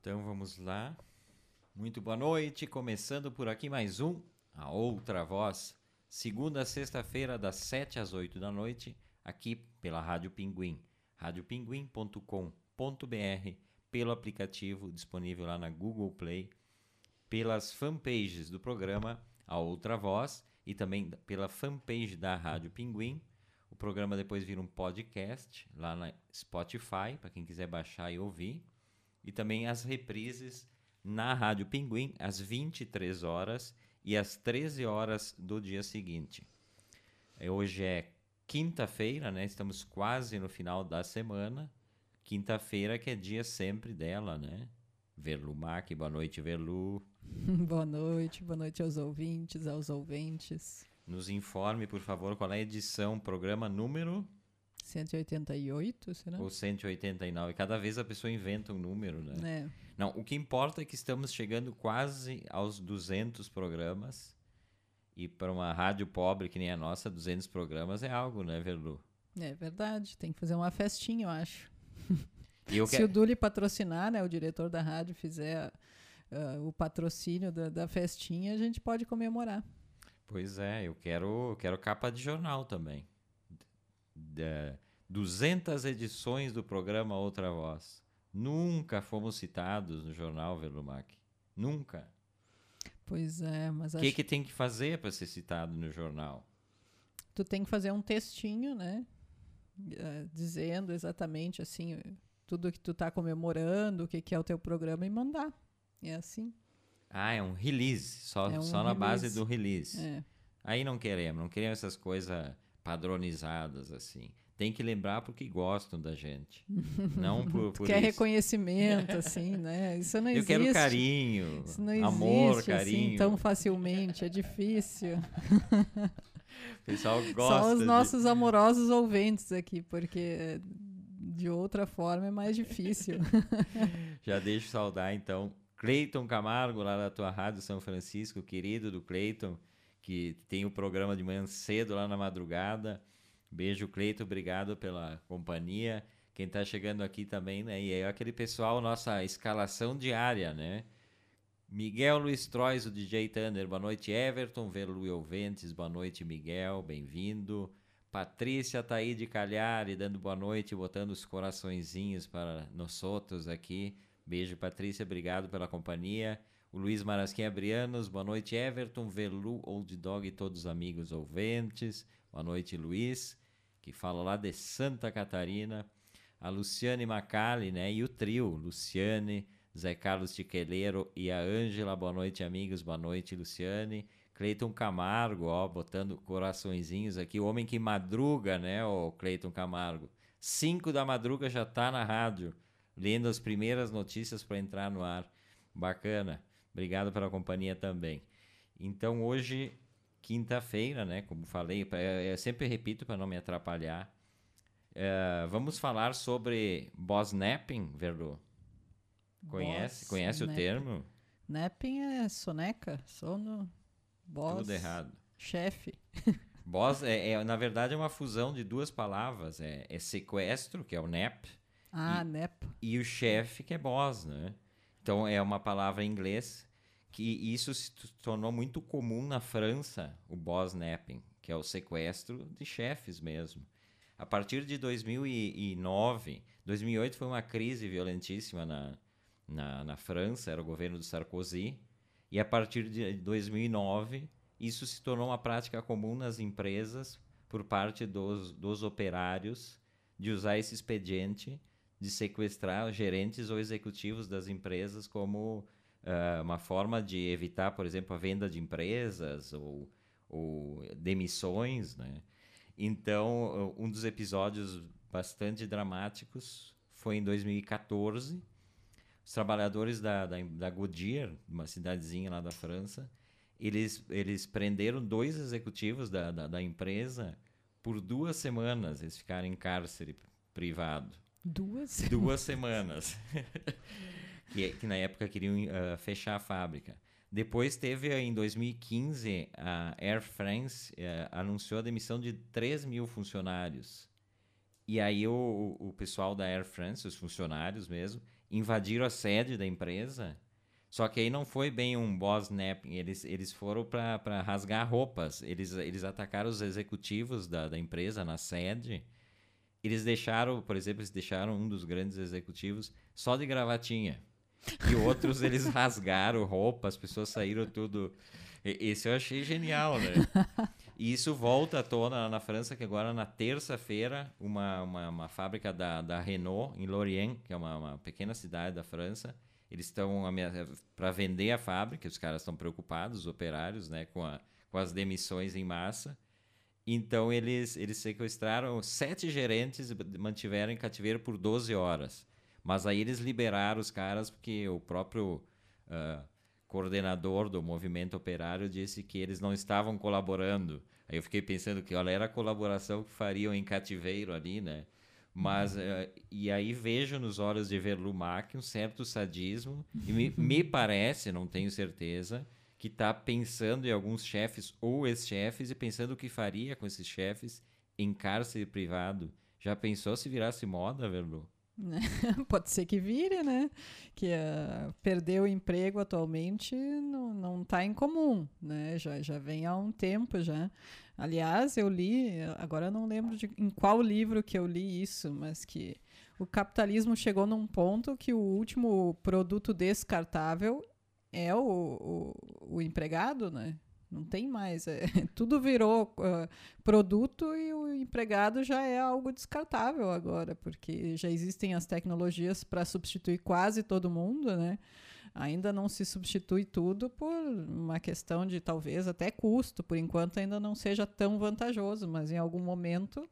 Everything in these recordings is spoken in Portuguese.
Então vamos lá. Muito boa noite, começando por aqui mais um A Outra Voz, segunda a sexta-feira das 7 às 8 da noite, aqui pela Rádio Pinguim, radiopinguim.com.br, pelo aplicativo disponível lá na Google Play, pelas fanpages do programa A Outra Voz e também pela fanpage da Rádio Pinguim. O programa depois vira um podcast lá na Spotify, para quem quiser baixar e ouvir e também as reprises na Rádio Pinguim às 23 horas e às 13 horas do dia seguinte. É, hoje é quinta-feira, né? Estamos quase no final da semana. Quinta-feira que é dia sempre dela, né? Verlu Mac, boa noite, Verlu. boa noite, boa noite aos ouvintes, aos ouventes. Nos informe, por favor, qual é a edição, programa número 188, será? Ou 189. Cada vez a pessoa inventa um número, né? É. Não, o que importa é que estamos chegando quase aos 200 programas. E para uma rádio pobre que nem a nossa, 200 programas é algo, né, Verlu? É verdade. Tem que fazer uma festinha, eu acho. Eu Se que... o Duli patrocinar, né, o diretor da rádio fizer uh, o patrocínio da, da festinha, a gente pode comemorar. Pois é, eu quero, eu quero capa de jornal também. 200 edições do programa Outra Voz. Nunca fomos citados no jornal Verlumac. Nunca. Pois é, mas O acho que, que tem que fazer para ser citado no jornal? tu tem que fazer um textinho, né? Uh, dizendo exatamente assim tudo que tu tá comemorando, o que, que é o teu programa e mandar. É assim. Ah, é um release, só, É um só na base do release. É. Aí não queremos, não queremos essas coisas padronizadas assim. Tem que lembrar porque gostam da gente. não por, por quer isso. reconhecimento, assim, né? Isso não Eu existe. quero carinho, Isso não existe amor, carinho. assim tão facilmente, é difícil. O pessoal gosta Só os de- nossos amorosos ouvintes aqui, porque de outra forma é mais difícil. Já deixo saudar, então, Cleiton Camargo, lá da tua Rádio São Francisco, querido do Cleiton, que tem o programa de manhã cedo lá na madrugada. Beijo, Cleiton, obrigado pela companhia. Quem está chegando aqui também, né? E aí aquele pessoal, nossa escalação diária, né? Miguel Luiz Trois, o DJ Thunder, boa noite, Everton, Verlu e Ouventes, boa noite, Miguel, bem-vindo. Patrícia Taíde Calhari, dando boa noite, botando os coraçõezinhos para nós outros aqui. Beijo, Patrícia, obrigado pela companhia. O Luiz Marasquinha Brianos, boa noite, Everton, Verlu, Old Dog e todos os amigos ouventes. Boa noite, Luiz, que fala lá de Santa Catarina. A Luciane Macali, né? E o trio, Luciane, Zé Carlos Tiqueleiro e a Ângela. Boa noite, amigos. Boa noite, Luciane. Cleiton Camargo, ó, botando coraçõezinhos aqui. O homem que madruga, né, o Cleiton Camargo. Cinco da madruga já tá na rádio, lendo as primeiras notícias para entrar no ar. Bacana. Obrigado pela companhia também. Então, hoje, quinta-feira, né, como falei, eu sempre repito para não me atrapalhar. É, vamos falar sobre Bosnapping, Verlu. Conhece, Boss conhece o termo? Napping é soneca, sono, boss, Tudo errado. chefe. Boss é, é, na verdade, é uma fusão de duas palavras. É, é sequestro, que é o nap, Ah, E- nep. e o chefe, que é boss, né? Então, é uma palavra em inglês que isso se tornou muito comum na França, o boss napping, que é o sequestro de chefes mesmo. A partir de 2009, 2008 foi uma crise violentíssima na, na, na França, era o governo do Sarkozy, e a partir de 2009 isso se tornou uma prática comum nas empresas por parte dos, dos operários de usar esse expediente de sequestrar gerentes ou executivos das empresas como ah, uma forma de evitar, por exemplo, a venda de empresas ou, ou demissões, né? Então, um dos episódios bastante dramáticos foi em 2014. Os trabalhadores da, da, da Goodyear, uma cidadezinha lá da França, eles, eles prenderam dois executivos da, da, da empresa por duas semanas. Eles ficaram em cárcere privado. Duas? Duas semanas. que, que na época queriam ah, fechar a fábrica. Depois teve, em 2015, a Air France eh, anunciou a demissão de 3 mil funcionários. E aí o, o pessoal da Air France, os funcionários mesmo, invadiram a sede da empresa. Só que aí não foi bem um boss napping, eles, eles foram para rasgar roupas. Eles, eles atacaram os executivos da, da empresa na sede. Eles deixaram, por exemplo, eles deixaram um dos grandes executivos só de gravatinha. E outros eles rasgaram roupa, as pessoas saíram tudo. Esse eu achei genial, né? E isso volta à tona na França, que agora na terça-feira, uma, uma, uma, fábrica da, da Renault, em Lorient, que é uma, uma pequena cidade da França, eles estão para vender a fábrica, os caras estão preocupados, os operários, né, com, a, com as demissões em massa. Então eles, eles sequestraram sete gerentes e mantiveram em cativeiro por 12 horas. Mas aí eles liberaram os caras porque o próprio uh, coordenador do movimento operário disse que eles não estavam colaborando. Aí eu fiquei pensando que olha, era a colaboração que fariam em cativeiro ali, né? Mas, uhum. uh, e aí vejo nos olhos de Verlumac um certo sadismo, e me, me parece, não tenho certeza, que está pensando em alguns chefes ou ex-chefes e pensando o que faria com esses chefes em cárcere privado. Já pensou se virasse moda, Verlu? Pode ser que vire, né? Que uh, perder o emprego atualmente não, não tá em comum, né? Já, já vem há um tempo já. Aliás, eu li, agora não lembro de, em qual livro que eu li isso, mas que o capitalismo chegou num ponto que o último produto descartável é o, o, o empregado, né? Não tem mais. É, tudo virou uh, produto e o empregado já é algo descartável agora, porque já existem as tecnologias para substituir quase todo mundo, né? Ainda não se substitui tudo por uma questão de talvez até custo, por enquanto ainda não seja tão vantajoso, mas em algum momento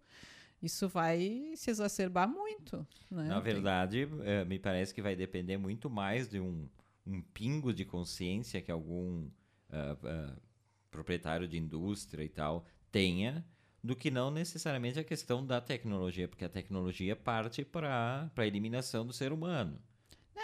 isso vai se exacerbar muito. Né? Na verdade, é, me parece que vai depender muito mais de um, um pingo de consciência que algum. Uh, uh, proprietário de indústria e tal tenha, do que não necessariamente a questão da tecnologia, porque a tecnologia parte para a eliminação do ser humano.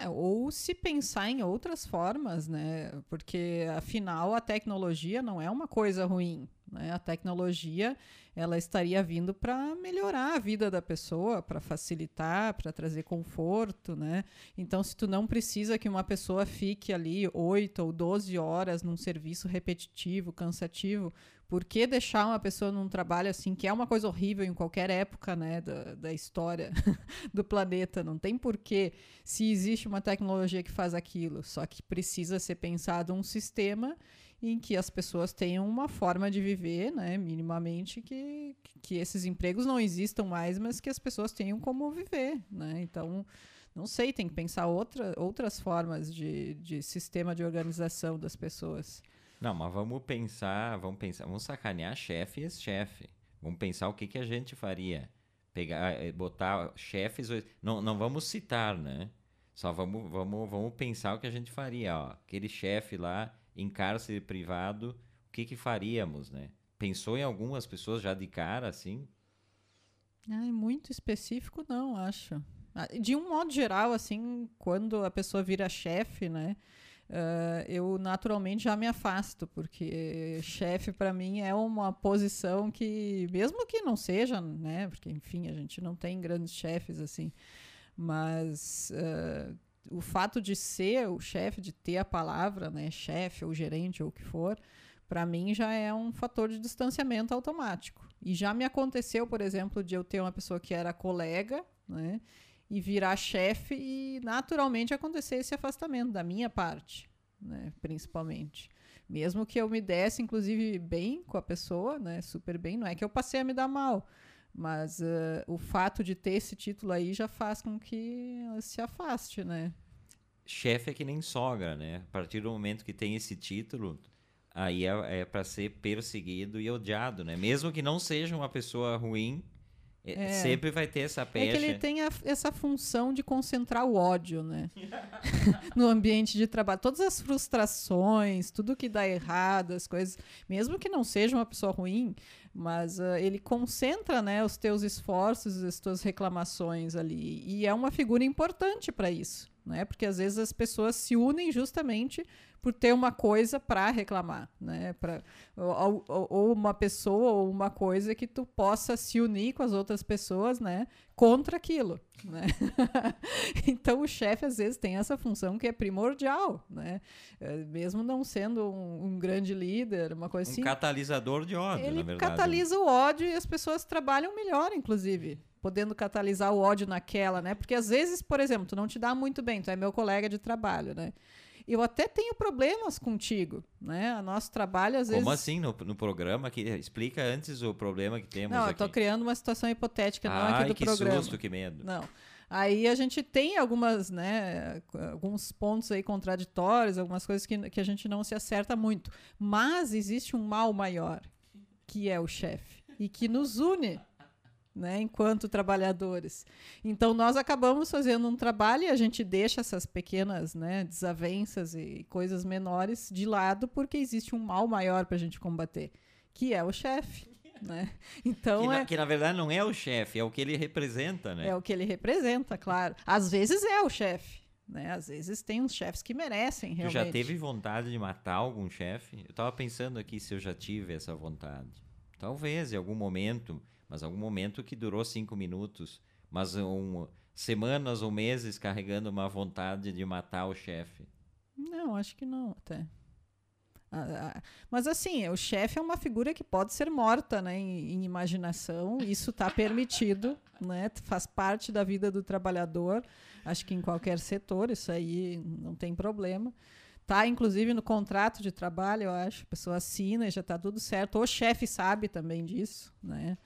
É, ou se pensar em outras formas, né? Porque afinal a tecnologia não é uma coisa ruim. Né? A tecnologia ela estaria vindo para melhorar a vida da pessoa, para facilitar, para trazer conforto, né? Então, se tu não precisa que uma pessoa fique ali 8 ou 12 horas num serviço repetitivo, cansativo, por que deixar uma pessoa num trabalho assim, que é uma coisa horrível em qualquer época né, da, da história do planeta? Não tem porquê se existe uma tecnologia que faz aquilo. Só que precisa ser pensado um sistema em que as pessoas tenham uma forma de viver, né, minimamente, que, que esses empregos não existam mais, mas que as pessoas tenham como viver. Né? Então, não sei, tem que pensar outra, outras formas de, de sistema de organização das pessoas. Não, mas vamos pensar, vamos pensar, vamos sacanear chefe e ex-chefe. Vamos pensar o que, que a gente faria. Pegar, eh, botar chefes, não, não vamos citar, né? Só vamos, vamos, vamos pensar o que a gente faria, ó. Aquele chefe lá em cárcere privado, o que que faríamos, né? Pensou em algumas pessoas já de cara, assim? Ai, muito específico não, acho. Ah, de um modo geral, assim, quando a pessoa vira chefe, né? Uh, eu naturalmente já me afasto, porque chefe para mim é uma posição que, mesmo que não seja, né, porque enfim, a gente não tem grandes chefes assim, mas uh, o fato de ser o chefe, de ter a palavra, né, chefe ou gerente ou o que for, para mim já é um fator de distanciamento automático. E já me aconteceu, por exemplo, de eu ter uma pessoa que era colega, né, e virar chefe e naturalmente acontecer esse afastamento da minha parte, né, principalmente. Mesmo que eu me desse, inclusive, bem com a pessoa, né, super bem, não é que eu passei a me dar mal, mas uh, o fato de ter esse título aí já faz com que ela se afaste, né? Chefe é que nem sogra, né? A partir do momento que tem esse título, aí é, é para ser perseguido e odiado, né? Mesmo que não seja uma pessoa ruim, é, é. Sempre vai ter essa pecha. É que ele tem a, essa função de concentrar o ódio, né? no ambiente de trabalho. Todas as frustrações, tudo que dá errado, as coisas, mesmo que não seja uma pessoa ruim, mas uh, ele concentra, né, os teus esforços, as tuas reclamações ali. E é uma figura importante para isso. né? Porque às vezes as pessoas se unem justamente por ter uma coisa para reclamar, né? Pra, ou, ou, ou, uma pessoa ou uma coisa que tu possa se unir com as outras pessoas, né? Contra aquilo, né? então o chefe às vezes tem essa função que é primordial, né? É, mesmo não sendo um, um, grande líder, uma coisa um assim. Um catalisador de ódio, ele na verdade. catalisa o ódio e as pessoas trabalham melhor, inclusive podendo catalisar o ódio naquela, né? Porque às vezes, por exemplo, tu não te dá muito bem, tu é meu colega de trabalho, né? Eu até tenho problemas contigo, né? O nosso trabalho às Como vezes. Como assim no, no programa que explica antes o problema que temos Não, aqui. eu estou criando uma situação hipotética não Ai, aqui do que programa. susto, que medo. Não. Aí a gente tem algumas, né, alguns pontos aí contraditórios, algumas coisas que, que a gente não se acerta muito. Mas existe um mal maior, que é o chefe, e que nos une né, enquanto trabalhadores. Então nós acabamos fazendo um trabalho e a gente deixa essas pequenas né, desavenças e coisas menores de lado porque existe um mal maior para a gente combater, que é o chefe. Né? Então que, é, na, que na verdade não é o chefe, é o que ele representa, né? É o que ele representa, claro. Às vezes é o chefe, né? Às vezes tem uns chefes que merecem realmente. Tu já teve vontade de matar algum chefe? Eu estava pensando aqui se eu já tive essa vontade. Talvez em algum momento mas algum momento que durou cinco minutos, mas um, semanas ou meses carregando uma vontade de matar o chefe. Não, acho que não, até. Mas assim, o chefe é uma figura que pode ser morta, né, em, em imaginação. Isso está permitido, né? Faz parte da vida do trabalhador. Acho que em qualquer setor isso aí não tem problema. Tá, inclusive no contrato de trabalho, eu acho. A pessoa assina e já está tudo certo. O chefe sabe também disso, né?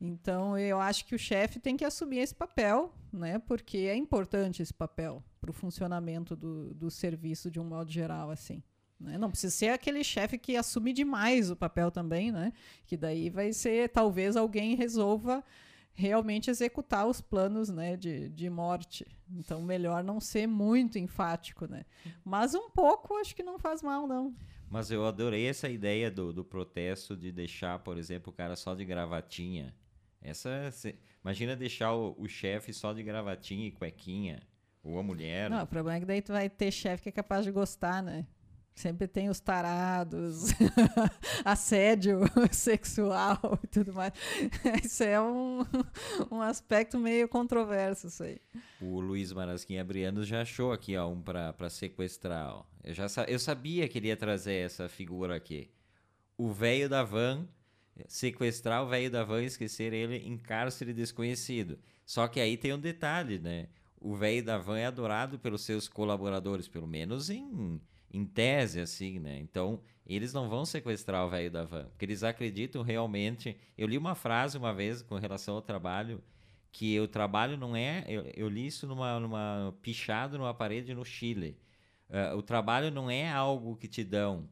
Então, eu acho que o chefe tem que assumir esse papel, né? Porque é importante esse papel para o funcionamento do, do serviço de um modo geral, assim. Né? Não precisa ser aquele chefe que assume demais o papel também, né? Que daí vai ser, talvez alguém resolva realmente executar os planos né, de, de morte. Então, melhor não ser muito enfático, né? Mas um pouco acho que não faz mal, não. Mas eu adorei essa ideia do, do protesto de deixar, por exemplo, o cara só de gravatinha essa. Imagina deixar o, o chefe só de gravatinha e cuequinha. Ou a mulher. Não, o problema é que daí tu vai ter chefe que é capaz de gostar, né? Sempre tem os tarados, assédio sexual e tudo mais. Isso é um, um aspecto meio controverso, isso aí. O Luiz Marasquim Abrianos já achou aqui, ó, um para sequestrar. Ó. Eu, já eu sabia que ele ia trazer essa figura aqui. O velho da van sequestrar o velho da van e esquecer ele em cárcere desconhecido. Só que aí tem um detalhe, né? O velho da van é adorado pelos seus colaboradores, pelo menos em, em tese, assim, né? Então, eles não vão sequestrar o velho da van, porque eles acreditam realmente. Eu li uma frase uma vez com relação ao trabalho, que o trabalho não é. Eu, eu li isso numa, numa pichado numa parede no Chile. Uh, o trabalho não é algo que te dão,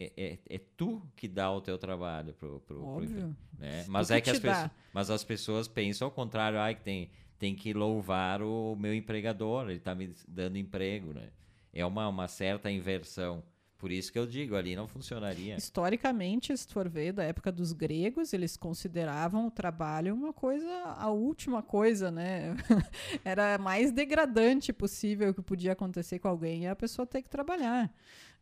é, é, é, tu que dá o teu trabalho pro, pro, Óbvio. Pro, né? Mas é que, as pessoas, mas as pessoas pensam ao contrário, ai, que tem, tem que louvar o meu empregador, ele está me dando emprego, né? É uma, uma certa inversão. Por isso que eu digo, ali não funcionaria. Historicamente, se for ver, da época dos gregos, eles consideravam o trabalho uma coisa, a última coisa, né? Era mais degradante possível que podia acontecer com alguém e a pessoa ter que trabalhar.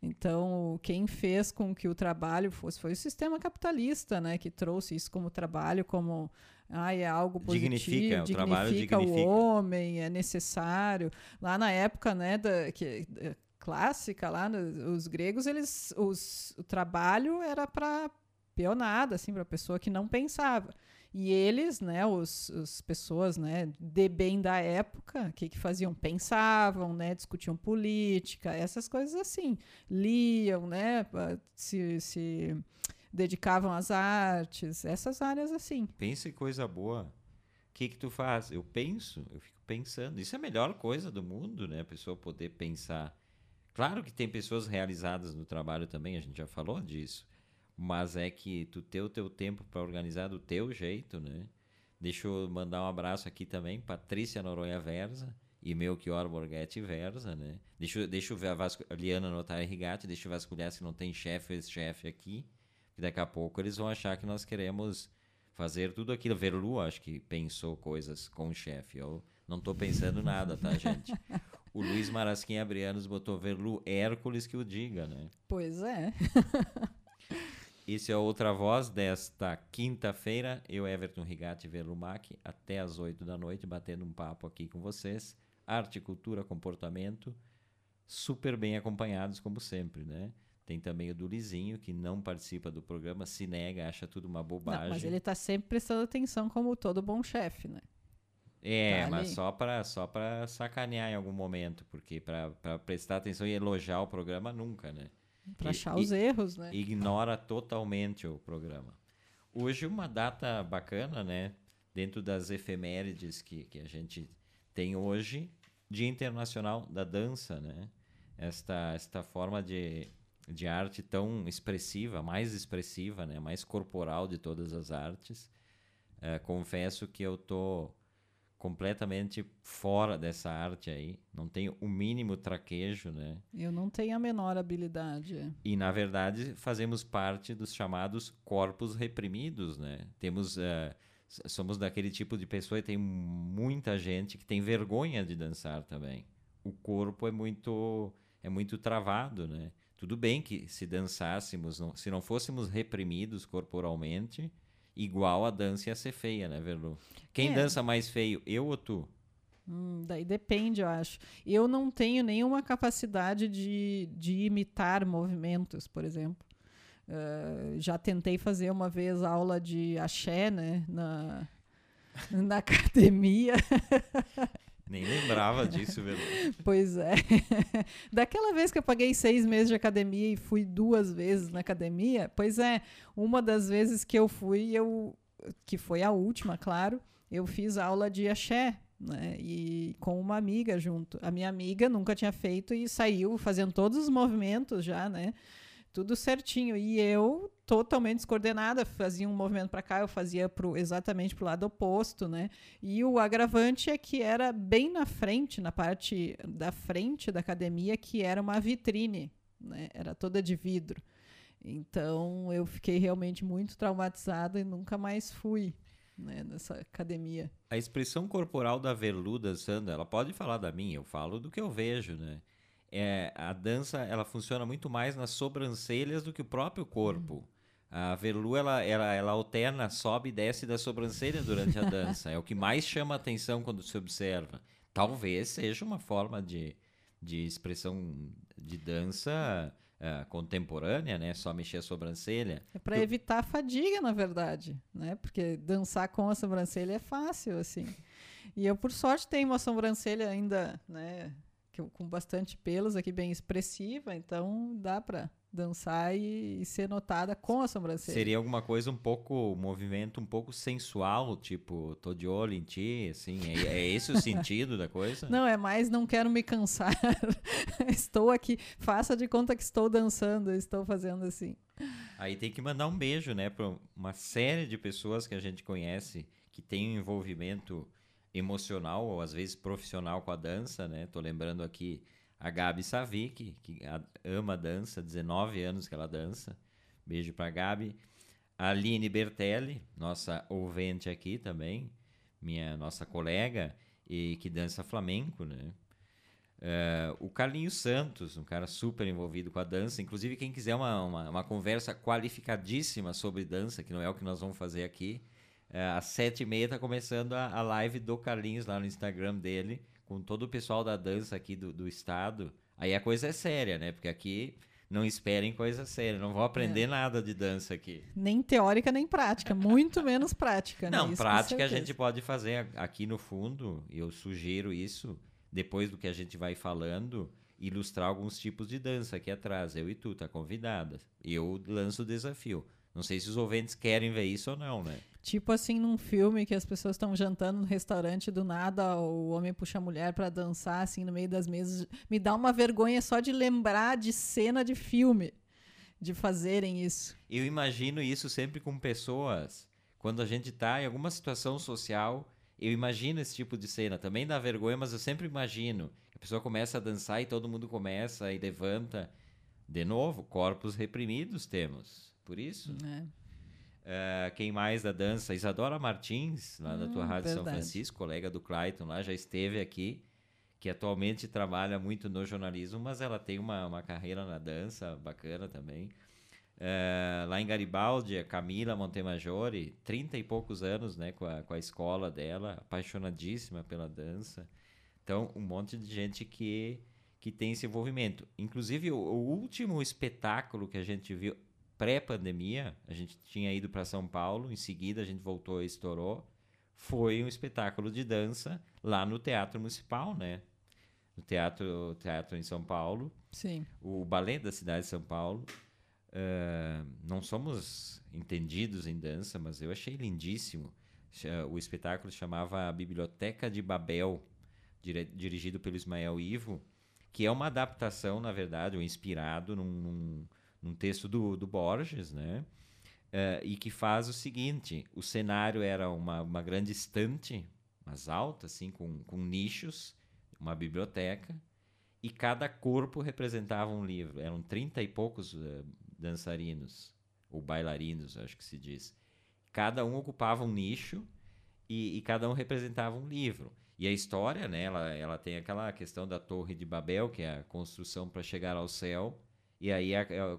Então, quem fez com que o trabalho fosse foi o sistema capitalista, né, que trouxe isso como trabalho, como ah, é algo positivo, dignifica, dignifica, o, trabalho dignifica o homem, é necessário. Lá na época, né, da, que, clássica, lá no, os gregos, eles, os, o trabalho era para peonada, assim, para pessoa que não pensava. E eles, né, os, os pessoas, né, de bem da época, o que, que faziam? Pensavam, né, discutiam política, essas coisas assim. Liam, né, se, se dedicavam às artes, essas áreas assim. Pensa em coisa boa. O que que tu faz? Eu penso, eu fico pensando. Isso é a melhor coisa do mundo, né, a pessoa poder pensar. Claro que tem pessoas realizadas no trabalho também, a gente já falou disso mas é que tu ter o teu tempo para organizar do teu jeito, né? Deixa eu mandar um abraço aqui também, Patrícia Noronha Versa e Melchior Borghetti Versa, né? Deixa, deixa eu ver a Vasco, Liana Notari Rigatti, deixa eu vasculhar se não tem chefe ou ex-chefe aqui, que daqui a pouco eles vão achar que nós queremos fazer tudo aquilo. Verlu, acho que pensou coisas com o chefe. Eu não estou pensando nada, tá, gente? O Luiz Marasquim Abrianos botou Verlu Hércules que o diga, né? Pois é. Esse é outra voz desta quinta-feira. Eu, Everton Rigatti Verlumac, até às 8 da noite, batendo um papo aqui com vocês. Arte, cultura, comportamento, super bem acompanhados, como sempre, né? Tem também o do Lizinho, que não participa do programa, se nega, acha tudo uma bobagem. Não, mas ele está sempre prestando atenção, como todo bom chefe, né? É, tá mas só para só sacanear em algum momento, porque para prestar atenção e elogiar o programa, nunca, né? Para achar os erros, né? Ignora totalmente o programa. Hoje, uma data bacana, né? Dentro das efemérides que, que a gente tem hoje, Dia Internacional da Dança, né? Esta, esta forma de, de arte tão expressiva, mais expressiva, né? Mais corporal de todas as artes. É, confesso que eu tô completamente fora dessa arte aí, não tenho o mínimo traquejo, né? Eu não tenho a menor habilidade. E na verdade fazemos parte dos chamados corpos reprimidos, né? Temos uh, somos daquele tipo de pessoa e tem muita gente que tem vergonha de dançar também. O corpo é muito é muito travado, né? Tudo bem que se dançássemos, não, se não fôssemos reprimidos corporalmente, igual a dança ia ser feia, né, Verlu? Quem é. dança mais feio, eu ou tu? Hum, daí depende, eu acho. Eu não tenho nenhuma capacidade de, de imitar movimentos, por exemplo. Uh, já tentei fazer uma vez aula de axé, né, na, na academia. Nem lembrava disso, velho. Pois é. Daquela vez que eu paguei seis meses de academia e fui duas vezes na academia, pois é, uma das vezes que eu fui, eu que foi a última, claro, eu fiz aula de axé, né? E com uma amiga junto. A minha amiga nunca tinha feito e saiu fazendo todos os movimentos já, né? tudo certinho. E eu, totalmente descoordenada, fazia um movimento para cá, eu fazia pro, exatamente para o lado oposto, né? E o agravante é que era bem na frente, na parte da frente da academia, que era uma vitrine, né? Era toda de vidro. Então eu fiquei realmente muito traumatizada e nunca mais fui. Né, nessa academia. A expressão corporal da Veluda, Sandra, ela pode falar da minha, eu falo do que eu vejo, né? é, a dança ela funciona muito mais nas sobrancelhas do que o próprio corpo. Uhum. A Verlu ela, ela, ela alterna, sobe e desce da sobrancelha durante a dança. é o que mais chama a atenção quando se observa. Talvez seja uma forma de, de expressão de dança uh, contemporânea, né? Só mexer a sobrancelha. É para tu... evitar a fadiga, na verdade, né? Porque dançar com a sobrancelha é fácil, assim. E eu, por sorte, tenho uma sobrancelha ainda, né? com bastante pelos aqui, bem expressiva, então dá para dançar e, e, ser notada com a sobrancelha. Seria alguma coisa um pouco, um movimento um pouco sensual, tipo, tô de olho em ti, assim, é, é esse o sentido da coisa? Não, é mais não quero me cansar, estou aqui, faça de conta que estou dançando, estou fazendo assim. Aí tem que mandar um beijo, né, para uma série de pessoas que a gente conhece que tem um envolvimento emocional ou às vezes profissional com a dança, né? Tô lembrando aqui a Gabi Savic, que ama dança, 19 anos que ela dança. Beijo para Gabi. A Aline Bertelli, nossa ouvinte aqui também, minha nossa colega e que dança flamenco, né? Uh, o Carlinhos Santos, um cara super envolvido com a dança. Inclusive, quem quiser uma, uma, uma conversa qualificadíssima sobre dança, que não é o que nós vamos fazer aqui, é, às sete e meia tá começando a, a live do Carlinhos lá no Instagram dele, com todo o pessoal da dança aqui do, do estado. Aí a coisa é séria, né? Porque aqui não esperem coisa séria, não vão aprender é. nada de dança aqui. Nem teórica, nem prática, muito menos prática. Né? Não, né? prática a gente pode fazer aqui no fundo, eu sugiro isso, depois do que a gente vai falando, ilustrar alguns tipos de dança aqui atrás. Eu e tu, tá convidada. Eu lanço o desafio. Não sei se os ouvintes querem ver isso ou não, né? Tipo assim, num filme que as pessoas estão jantando no restaurante, do nada o homem puxa a mulher para dançar, assim, no meio das mesas. Me dá uma vergonha só de lembrar de cena de filme, de fazerem isso. Eu imagino isso sempre com pessoas. Quando a gente tá em alguma situação social, eu imagino esse tipo de cena. Também dá vergonha, mas eu sempre imagino. A pessoa começa a dançar e todo mundo começa e levanta. De novo, corpos reprimidos temos. Por isso. É. Uh, quem mais da dança? Isadora Martins, lá hum, da tua hum, Rádio verdade. São Francisco, colega do Clayton lá, já esteve aqui. que atualmente trabalha muito no jornalismo, mas ela tem uma, uma carreira na dança bacana também. Uh, lá em Garibaldi, a Camila Montemajori, 30 e poucos anos né, com, a, com a escola dela, apaixonadíssima pela dança. Então, um monte de gente que, que tem esse envolvimento. Inclusive, o, o último espetáculo que a gente viu pré-pandemia, a gente tinha ido para São Paulo, em seguida a gente voltou e estourou, foi um espetáculo de dança lá no Teatro Municipal, né? No Teatro, teatro em São Paulo. Sim. O Balé da cidade de São Paulo. Uh, não somos entendidos em dança, mas eu achei lindíssimo. O espetáculo chamava Biblioteca de Babel, dirigido pelo Ismael Ivo, que é uma adaptação, na verdade, ou inspirado num, num, num texto do, do Borges, né? Uh, e que faz o seguinte: o cenário era uma, uma grande estante, mas alta, assim, com, com nichos, uma biblioteca, e cada corpo representava um livro. Eram trinta e poucos uh, dançarinos, ou bailarinos, acho que se diz. Cada um ocupava um nicho e, e, cada um representava um livro. E a história, né, ela, ela tem aquela questão da Torre de Babel, que é a construção para chegar ao céu, e aí,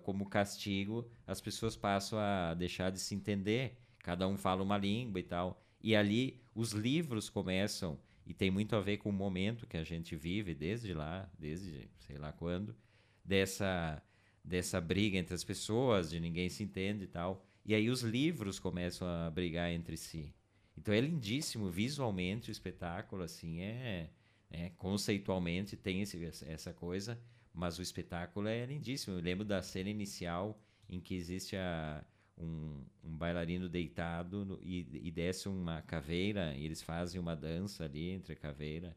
como castigo, as pessoas passam a deixar de se entender. Cada um fala uma língua e tal. E ali os livros começam, e tem muito a ver com o momento que a gente vive desde lá, desde sei lá quando, dessa, dessa briga entre as pessoas, de ninguém se entende e tal. E aí os livros começam a brigar entre si. Então é lindíssimo visualmente o espetáculo, assim, é, é conceitualmente tem esse, essa coisa mas o espetáculo é lindíssimo. Eu lembro da cena inicial em que existe a, um, um, bailarino deitado no, e, e, desce uma caveira e eles fazem uma dança ali entre a caveira,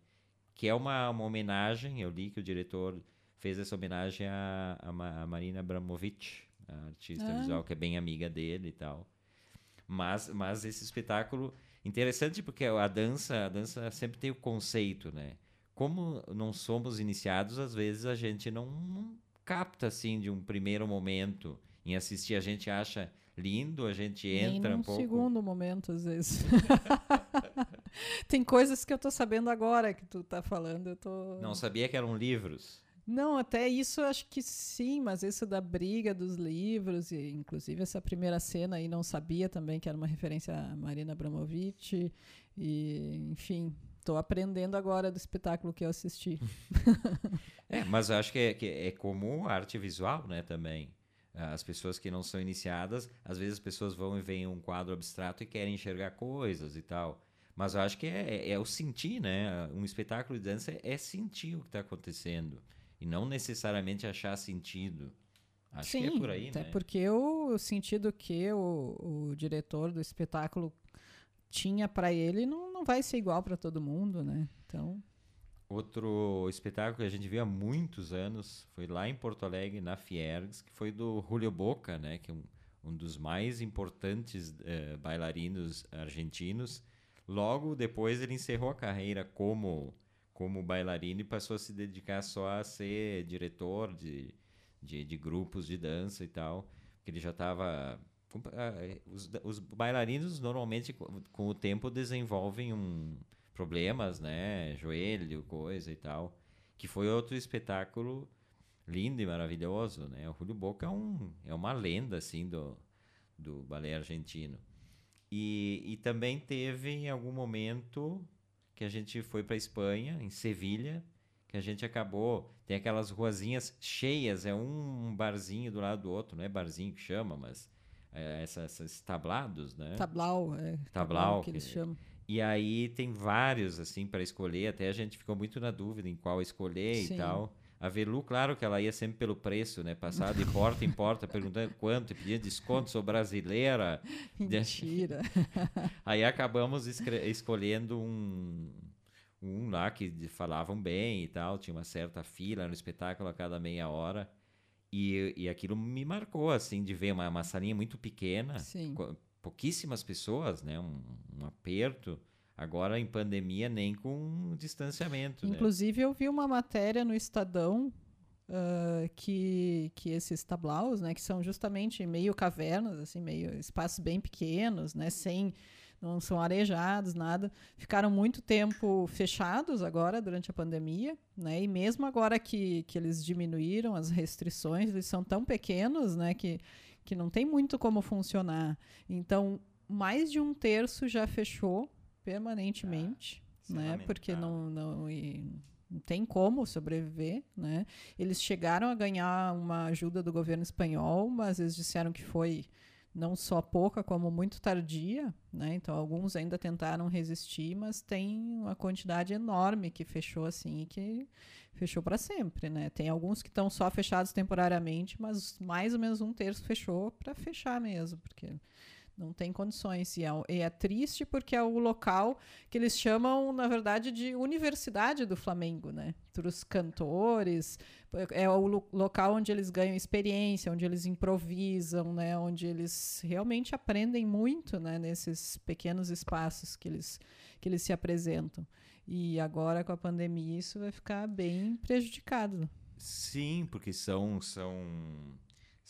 que é uma, uma homenagem. Eu li que o diretor fez essa homenagem a, a, a Marina Abramovic, a artista ah. visual que é bem amiga dele e tal. Mas, mas esse espetáculo interessante porque a dança, a dança sempre tem o conceito, né? Como não somos iniciados, às vezes a gente não, não capta assim de um primeiro momento em assistir. A gente acha lindo, a gente entra um pouco. segundo momento, às vezes. Tem coisas que eu tô sabendo agora que tu tá falando. Eu tô... Não sabia que eram livros. Não, até isso acho que sim, mas isso da briga dos livros, e inclusive essa primeira cena aí não sabia também que era uma referência a Marina Abramovic, e enfim, Estou aprendendo agora do espetáculo que eu assisti. é, mas eu acho que é, que é como arte visual, né, também. As pessoas que não são iniciadas, às vezes as pessoas vão e veem um quadro abstrato e querem enxergar coisas e tal. Mas eu acho que é, é, é o sentir, né? Um espetáculo de dança é, é sentir o que está acontecendo. E não necessariamente achar sentido. Acho Sim, que é por aí, até né? porque o sentido que o, o diretor do espetáculo tinha para ele não, não vai ser igual para todo mundo, né? Então. Outro espetáculo que a gente viu há muitos anos foi lá em Porto Alegre, na Fiergs, que foi do Julio Boca, né? Que é um, um dos mais importantes uh, bailarinos argentinos. Logo depois ele encerrou a carreira como, como bailarino e passou a se dedicar só a ser diretor de, de, de grupos de dança e tal. Porque ele já estava os, os bailarinos normalmente com o tempo desenvolvem um problemas, né, joelho, coisa e tal, que foi outro espetáculo lindo e maravilhoso, né? O Julio Boca é um é uma lenda assim do do balé argentino. E, e também teve em algum momento que a gente foi para Espanha, em Sevilha, que a gente acabou tem aquelas ruazinhas cheias, é um barzinho do lado do outro, não é barzinho que chama, mas é, esses tablados, né? Tablau, é. Tablau, que eles chamam. E aí tem vários, assim, para escolher. Até a gente ficou muito na dúvida em qual escolher Sim. e tal. A Velu, claro que ela ia sempre pelo preço, né? Passar de porta em porta perguntando quanto, pedia desconto, sou brasileira. Mentira. aí acabamos escolhendo um, um lá que falavam bem e tal, tinha uma certa fila no espetáculo a cada meia hora. E, e aquilo me marcou, assim, de ver uma, uma salinha muito pequena, pouquíssimas pessoas, né? Um, um, aperto. Agora, em pandemia, nem com distanciamento. Né? Inclusive, né? eu vi uma matéria no Estadão Uh, que, que esses tablaus, né, que são justamente meio cavernas, assim, meio espaços bem pequenos, né, sem não são arejados, nada. Ficaram muito tempo fechados agora, durante a pandemia, né? E mesmo agora que, que eles diminuíram as restrições, eles são tão pequenos, né? Que, que não tem muito como funcionar. Então, mais de um terço já fechou permanentemente, ah, né? Porque não, não, e, não tem como sobreviver, né? Eles chegaram a ganhar uma ajuda do governo espanhol, mas eles disseram que foi não só pouca como muito tardia, né? Então alguns ainda tentaram resistir, mas tem uma quantidade enorme que fechou assim e que fechou para sempre, né? Tem alguns que estão só fechados temporariamente, mas mais ou menos um terço fechou para fechar mesmo, porque não tem condições. E é, e é, triste porque é o local que eles chamam, na verdade, de Universidade do Flamengo, né? Para os cantores. É o lo local onde eles ganham experiência, onde eles improvisam, né? Onde eles realmente aprendem muito, né? Nesses pequenos espaços que eles, que eles se apresentam. E agora, com a pandemia, isso vai ficar bem prejudicado. Sim, porque são... são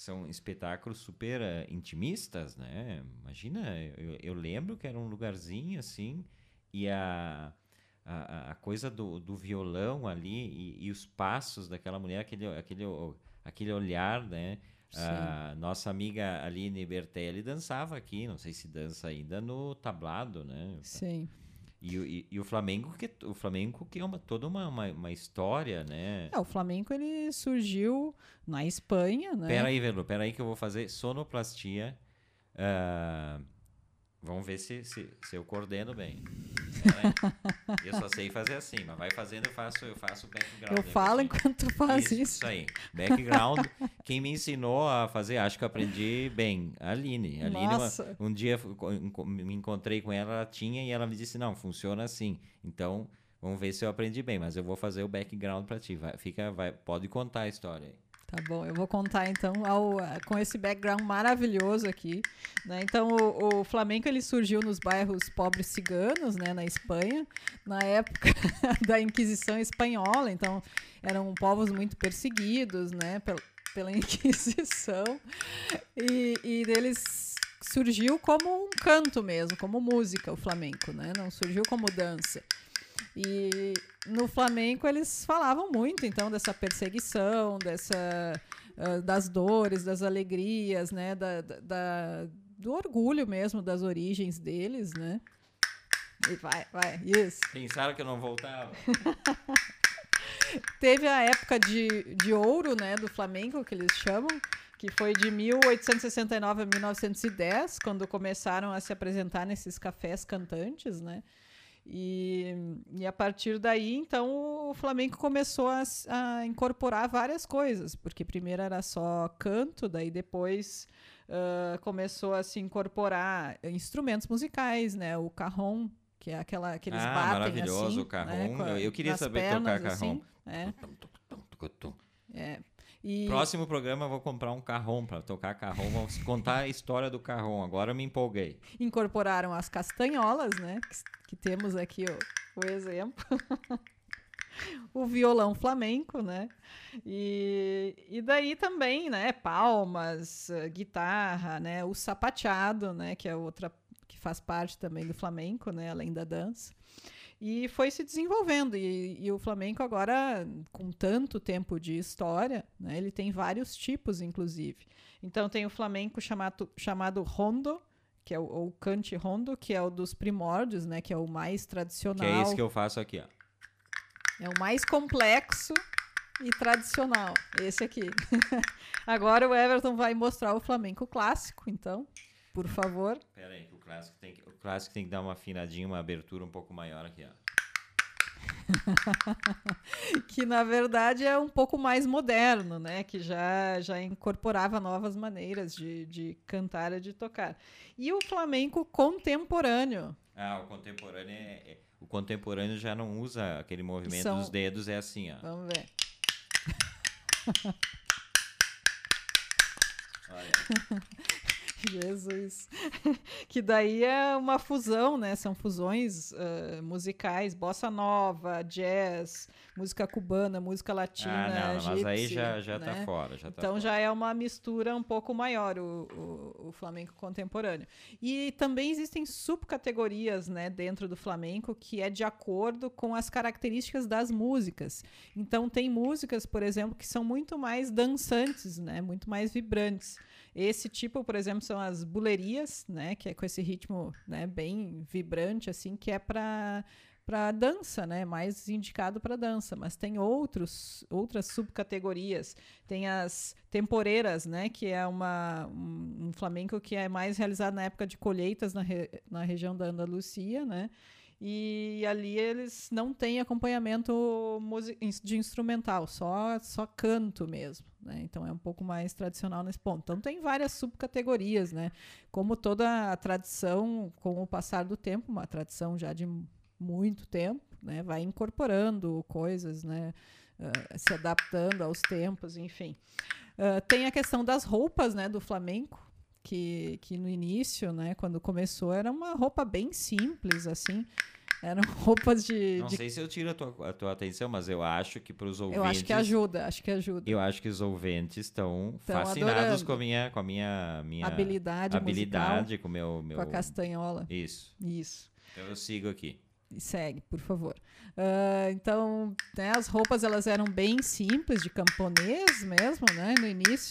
são espetáculos super uh, intimistas, né? Imagina, eu, eu, lembro que era um lugarzinho assim, e a, a, a coisa do, do violão ali e, e, os passos daquela mulher, aquele, aquele, aquele olhar, né? A nossa amiga Aline Bertelli dançava aqui, não sei se dança ainda, no tablado, né? Sim. E, e, e, o Flamengo que o Flamengo que é uma, toda uma, uma, uma, história, né? É, o Flamengo ele surgiu na Espanha, né? Pera aí, Velo, pera aí que eu vou fazer sonoplastia. Uh, Vamos ver se, se, se eu coordeno bem. É, eu só sei fazer assim, mas vai fazendo, eu faço, eu faço background. Eu falo enquanto tu faz isso. Isso, isso aí. Background. Quem me ensinou a fazer, acho que eu aprendi bem. A Aline. A Aline Nossa. um dia me encontrei com ela, ela tinha e ela me disse: não, funciona assim. Então, vamos ver se eu aprendi bem, mas eu vou fazer o background para ti. Vai, fica, vai, pode contar a história aí. Tá bom, eu vou contar então ao, com esse background maravilhoso aqui. Né? Então, o, o, ele surgiu nos bairros pobres ciganos, né, na Espanha, na época da Inquisição espanhola. Então, eram povos muito perseguidos, né, pela, pela Inquisição. E, e deles surgiu como um canto mesmo, como música, o flamenco, né? Não surgiu como dança. E no flamenco eles falavam muito, então, dessa perseguição, dessa uh, das dores, das alegrias, né, da, da, do orgulho mesmo das origens deles, né? E vai, vai, isso. Pensaram que eu não voltava. Teve a época de, de ouro, né, do flamenco, que eles chamam, que foi de 1869 a 1910, quando começaram a se apresentar nesses cafés cantantes, né? E, e a partir daí, então, o Flamengo começou a, a, incorporar várias coisas, porque primeiro era só canto, daí depois uh, começou a se incorporar instrumentos musicais, né? O carrom, que é aquela que eles ah, batem maravilhoso assim, o carrom. Né? eu queria saber pernas, tocar carrom. Assim, é. é. E... Próximo programa eu vou comprar um carrom para tocar carrom. Vamos contar a história do carrom. Agora eu me empolguei. Incorporaram as castanholas, né? Que, que temos aqui o, o exemplo. o violão flamenco, né? E, e daí também, né? Palmas, guitarra, né? O sapateado, né? Que é outra que faz parte também do flamenco, né? Além da dança. E foi se desenvolvendo. E, e, o Flamengo agora, com tanto tempo de história, né, ele tem vários tipos, inclusive. Então tem o Flamengo chamado, chamado Rondo, que é o, o cante rondo, que é o dos primórdios, né, que é o mais tradicional. Que é isso que eu faço aqui, ó. É o mais complexo e tradicional, esse aqui. Agora o Everton vai mostrar o Flamengo clássico, então, por favor. Pera aí, que o clássico tem que clássico tem que dar uma afinadinha, uma abertura um pouco maior aqui, ó. que na verdade é um pouco mais moderno, né? Que já, já incorporava novas maneiras de, de cantar e de tocar. E o flamenco contemporâneo. Ah, o contemporâneo é, é, o contemporâneo já não usa aquele movimento São... dos dedos, é assim, ó. Vamos ver. Olha. Jesus. que daí é uma fusão, né? São fusões uh, musicais, bossa nova, jazz, música cubana, música latina. Ah, não, mas aí já, já tá né? tá fora. Já tá então fora. já é uma mistura um pouco maior o, o, o, flamenco contemporâneo. E também existem subcategorias né, dentro do flamenco que é de acordo com as características das músicas. Então tem músicas, por exemplo, que são muito mais dançantes, né? Muito mais vibrantes. Esse tipo, por exemplo, são as bulerias, né, que é com esse ritmo, né, bem vibrante assim, que é para para dança, né? Mais indicado para dança, mas tem outros outras subcategorias. Tem as temporeiras, né? Que é uma um, um flamenco que é mais realizado na época de colheitas na, re, na região da Andalucia, né? E ali eles não têm acompanhamento de instrumental, só, só canto mesmo. Né? Então é um pouco mais tradicional nesse ponto. Então tem várias subcategorias, né? Como toda a tradição, com o passar do tempo, uma tradição já de muito tempo, né? Vai incorporando coisas, né? Uh, se adaptando aos tempos, enfim. Uh, tem a questão das roupas, né? Do flamenco, que, que no início, né? Quando começou, era uma roupa bem simples, assim. Eram roupas de. Não de... sei se eu tiro a tua, a tua atenção, mas eu acho que para os ouvintes. Eu acho que ajuda, acho que ajuda. Eu acho que os ouvintes estão fascinados adorando. com a minha, com a minha, minha habilidade, habilidade musical, com meu, meu. Com a castanhola. Isso. Isso. Então eu sigo aqui. Segue, por favor. Uh, então, né, as roupas elas eram bem simples, de camponês mesmo, né, no início.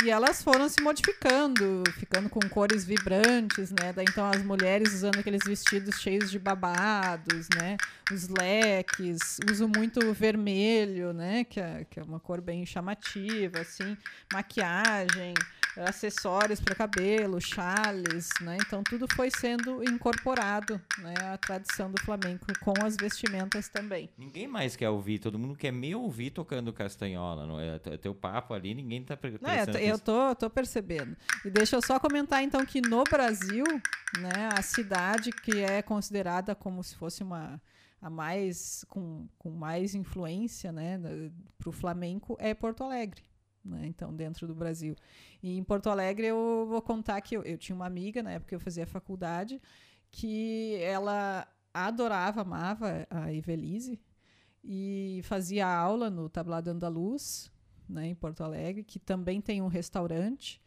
E elas foram se modificando, ficando com cores vibrantes, né? Daí, então as mulheres usando aqueles vestidos cheios de babados, né? Os leques, uso muito vermelho, né? Que é, que é uma cor bem chamativa, assim. Maquiagem acessórios para cabelo, chales, né? Então tudo foi sendo incorporado, né? A tradição do flamenco com as vestimentas também. Ninguém mais quer ouvir, todo mundo quer me ouvir tocando castanhola, não é? Teu papo ali, ninguém tá não, eu, eu tô, tô percebendo. E deixa eu só comentar então que no Brasil, né, a cidade que é considerada como se fosse uma a mais com, com mais influência, né, para o flamenco é Porto Alegre né? Então, dentro do Brasil. E em Porto Alegre, eu vou contar que eu, eu tinha uma amiga, na época que eu fazia faculdade, que ela adorava, amava a Evelise e fazia aula no Tablado Andaluz, né, em Porto Alegre, que também tem um restaurante.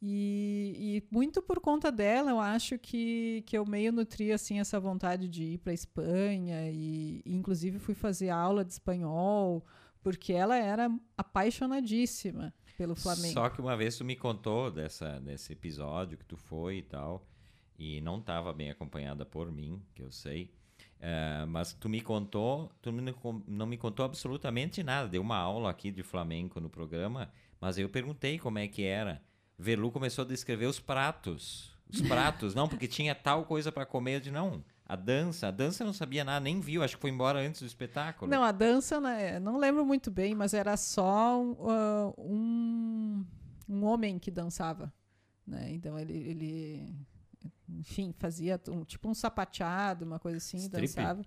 E, e, muito por conta dela, eu acho que, que eu meio nutri assim, essa vontade de ir para a Espanha e, e, inclusive, fui fazer aula de espanhol porque ela era apaixonadíssima pelo Flamengo. Só que uma vez tu me contou dessa, desse episódio que tu foi e tal, e não estava bem acompanhada por mim, que eu sei. Uh, mas tu me contou, tu não me contou absolutamente nada. Deu uma aula aqui de flamenco no programa, mas eu perguntei como é que era. Velu começou a descrever os pratos. Os pratos, não, porque tinha tal coisa para comer. Disse, não, a dança, a dança não sabia nada, nem viu, acho que foi embora antes do espetáculo. Não, a dança, né, não lembro muito bem, mas era só uh, um, um homem que dançava. Né? Então ele, ele, enfim, fazia um, tipo um sapateado, uma coisa assim, Strip. dançava.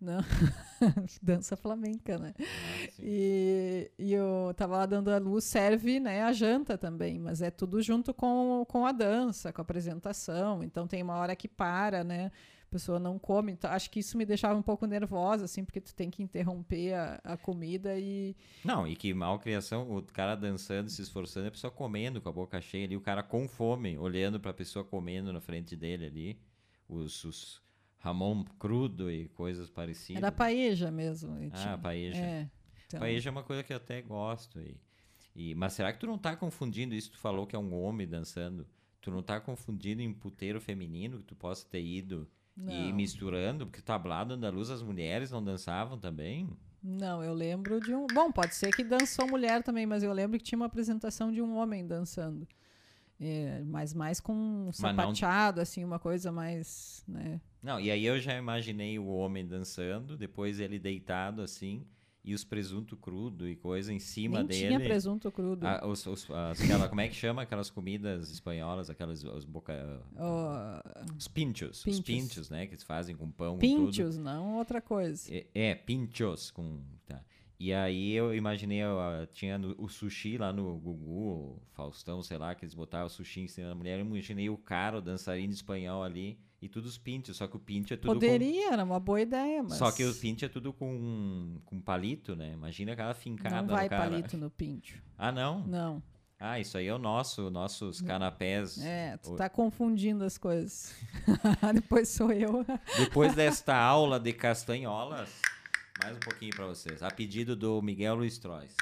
Não, dança flamenca, né? Ah, e, e eu tava lá dando a luz, serve né, a janta também, mas é tudo junto com, com a dança, com a apresentação. Então tem uma hora que para, né? Pessoa não come. Então, acho que isso me deixava um pouco nervosa, assim, porque tu tem que interromper a, a comida e. Não, e que mal criação, o cara dançando, se esforçando, a pessoa comendo com a boca cheia ali, o cara com fome, olhando para a pessoa comendo na frente dele ali, os, os Ramon crudo e coisas parecidas. Era paeja mesmo. Ah, paeja. É, então... Paeja é uma coisa que eu até gosto. E, e, mas será que tu não tá confundindo isso? Tu falou que é um homem dançando. Tu não tá confundindo em puteiro feminino que tu possa ter ido não. E misturando, porque tablado andaluz as mulheres não dançavam também? Não, eu lembro de um. Bom, pode ser que dançou mulher também, mas eu lembro que tinha uma apresentação de um homem dançando. É, mas mais com um sapateado, não... assim, uma coisa mais. Né? Não, e aí eu já imaginei o homem dançando, depois ele deitado assim, e os presunto crudo e coisa em cima Nem dele. tinha presunto crudo. Os, os, as, aquela, como é que chama aquelas comidas espanholas, aquelas os boca, oh, os pinchos, pinchos, os pinchos, né, que se fazem com pão pinchos, não outra coisa. É, é pinchos com tá. E aí eu imaginei, eu, ah, tinha no- o sushi lá no Gugu, Faustão, sei lá, que eles botavam o sushi em cima da mulher. Eu imaginei o cara, o dançarino espanhol ali, e tudo os pintos. Só que o pinte é tudo com... Poderia, era uma boa ideia, mas. Só que o pinte é tudo com, com palito, né? Imagina aquela fincada Não no vai cara. palito no pintio. Ah, não? Não. Ah, isso aí é o nosso, nossos canapés. É, tu tá confundindo as coisas. Depois sou eu. Depois desta aula de castanholas, mais um pouquinho para vocês. A pedido do Miguel Luiz Trois.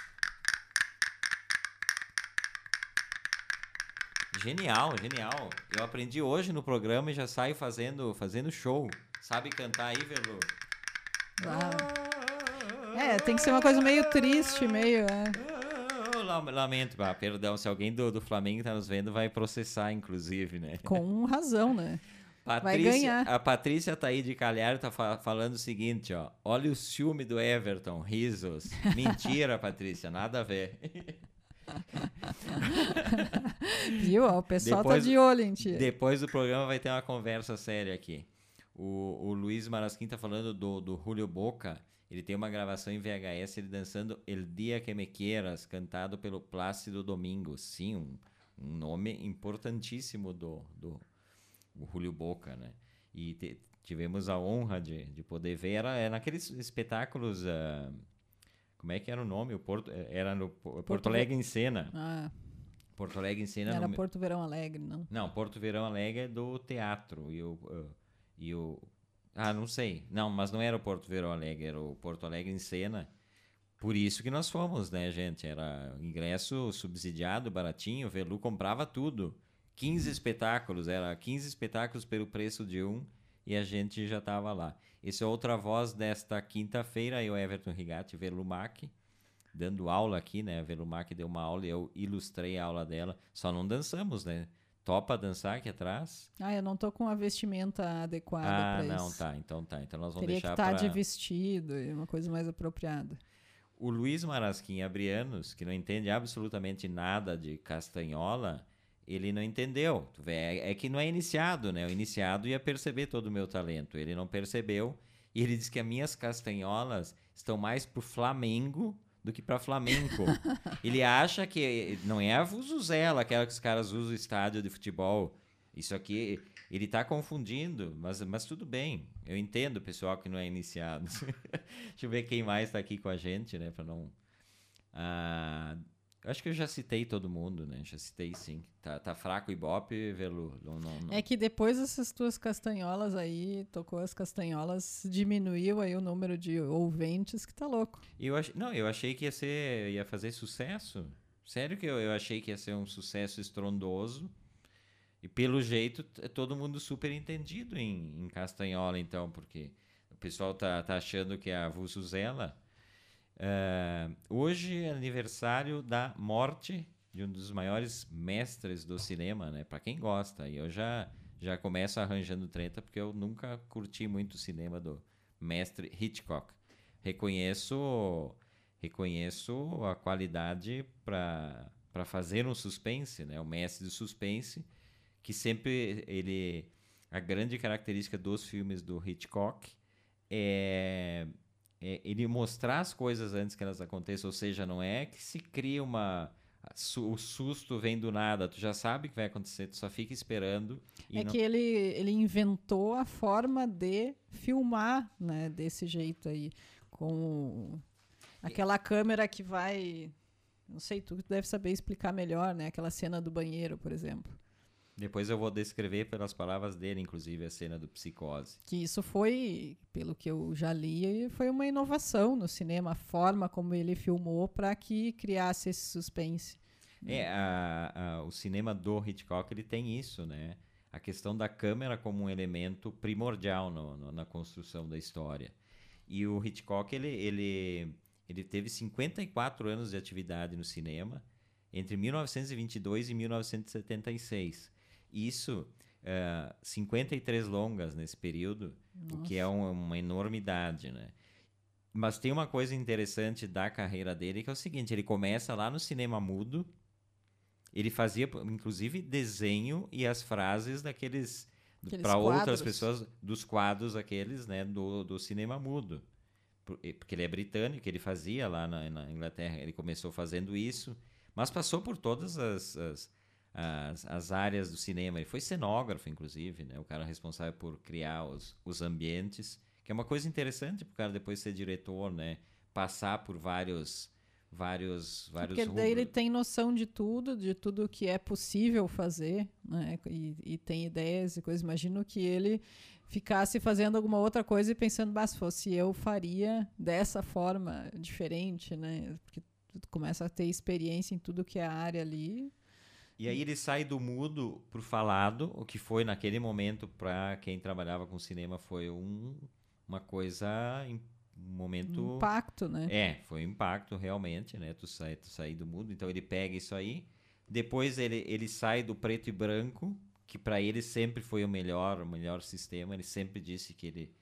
Genial, genial. Eu aprendi hoje no programa e já saio fazendo, fazendo show. Sabe cantar aí, Velu? É, tem que ser uma coisa meio triste, meio. É. Lam- Lamento, ah, perdão, se alguém do, do Flamengo tá nos vendo, vai processar, inclusive, né? Com razão, né? Patrícia, ganhar. A Patrícia tá aí de Calhar tá fa- falando o seguinte, ó. Olha o ciúme do Everton, risos. Mentira, Patrícia, nada a ver. Viu? O pessoal Depois- tá de olho em ti. Depois do programa vai ter uma conversa séria aqui. O, o Luiz Marasquim tá falando do, do Julio Boca. Ele tem uma gravação em VHS, ele dançando El Dia Que Me Quieras, cantado pelo Plácido Domingo. Sim, um, um nome importantíssimo do, do Julio Boca, né? E te- tivemos a honra de, de poder ver. Era, era naqueles espetáculos... ah, como é que era o nome? O Porto, era no Porto, Porto Alegre em Cena. Ah, Porto Alegre em Cena era no, Porto Verão Alegre, não. não, Porto Verão Alegre é do teatro. E o, uh, e o. Ah, não sei. Não, mas não era o Porto Verão Alegre, era o Porto Alegre em cena. Por isso que nós fomos, né, gente? Era ingresso subsidiado, baratinho. O Velu comprava tudo. 15 espetáculos, era 15 espetáculos pelo preço de um e a gente já estava lá. Esse é outra voz desta quinta-feira, eu, Everton Rigatti, Velumac, dando aula aqui, né? A Velumac deu uma aula e eu ilustrei a aula dela. Só não dançamos, né? Topa dançar aqui atrás? Ah, eu não tô com a vestimenta adequada ah, não, isso. tá. Então tá. Então nós vamos Teria que deixar estar pra... de vestido e uma coisa mais apropriada. O Luiz Marasquim Abrianos, que não entende absolutamente nada de castanhola, ele não entendeu. É, é que não é iniciado, né? O iniciado ia perceber todo o meu talento. Ele não percebeu. E ele diz que as minhas castanholas estão mais pro Flamengo do que para Flamengo. ele acha que não é a Vuzuzela, aquela que os caras usam no estádio de futebol. Isso aqui, ele tá confundindo, mas, mas tudo bem. Eu entendo o pessoal que não é iniciado. Deixa eu ver quem mais tá aqui com a gente, né? Pra não. Ah, eu acho que eu já citei todo mundo, né? Já citei sim. Tá, tá fraco o Ibope, Velu. Não, não, não. É que depois dessas tuas castanholas aí, tocou as castanholas, diminuiu aí o número de ouvintes, que tá louco. Eu ach... Não, eu achei que ia ser. ia fazer sucesso. Sério que eu, eu achei que ia ser um sucesso estrondoso. E pelo jeito, é todo mundo super entendido em, em castanhola, então, porque o pessoal tá, tá achando que é a Vuzuzela. É, hoje é aniversário da morte de um dos maiores mestres do cinema, né? Para quem gosta. E eu já, já começo arranjando treta, porque eu nunca curti muito o cinema do mestre Hitchcock. Reconheço, reconheço a qualidade para fazer um suspense, né? O mestre do suspense, que sempre ele... A grande característica dos filmes do Hitchcock é é, ele mostrar as coisas antes que elas aconteçam, ou seja, não é que se cria uma o susto vem do nada, tu já sabe que vai acontecer, tu só fica esperando e é não- que ele, ele inventou a forma de filmar, né, desse jeito aí, com aquela câmera que vai, não sei, tu deve saber explicar melhor, né, aquela cena do banheiro, por exemplo. Depois eu vou descrever pelas palavras dele, inclusive a cena do psicose. Que isso foi, pelo que eu já li, foi uma inovação no cinema, a forma como ele filmou para que criasse esse suspense. É, a- a- o cinema do Hitchcock ele tem isso, né? A questão da câmera como um elemento primordial no- no- na construção da história. E o Hitchcock ele, ele, ele teve 54 anos de atividade no cinema entre 1922 e 1976. Isso, eh, 53 longas nesse período, o que é um- uma enormidade, né? Mas tem uma coisa interessante da carreira dele que é o seguinte: ele começa lá no cinema mudo. Ele fazia, inclusive, desenho e as frases daqueles. Aqueles para outras pessoas, dos quadros aqueles, né? Do, do cinema mudo. porque ele é britânico, ele fazia lá na, na Inglaterra, ele começou fazendo isso, mas passou por todas as, as, as, as, áreas do cinema. Ele foi cenógrafo, inclusive, né? o cara responsável por criar os, os ambientes, que é uma coisa interessante para o cara depois ser diretor, né? passar por vários vários vários porque daí ele tem noção de tudo de tudo que é possível fazer né e, e tem ideias e coisas imagino que ele ficasse fazendo alguma outra coisa e pensando, bah, se fosse eu, faria dessa forma diferente, né? Porque tu começa a ter experiência em tudo que é a área ali. E aí ele sai do mudo pro falado, o que foi naquele momento para quem trabalhava com cinema foi um, uma coisa um momento impacto, né? É, foi um impacto realmente, né? Tu sai, tu sair do mudo, então ele pega isso aí, depois ele, ele sai do preto e branco que para ele sempre foi o melhor, o melhor sistema. Ele sempre disse que ele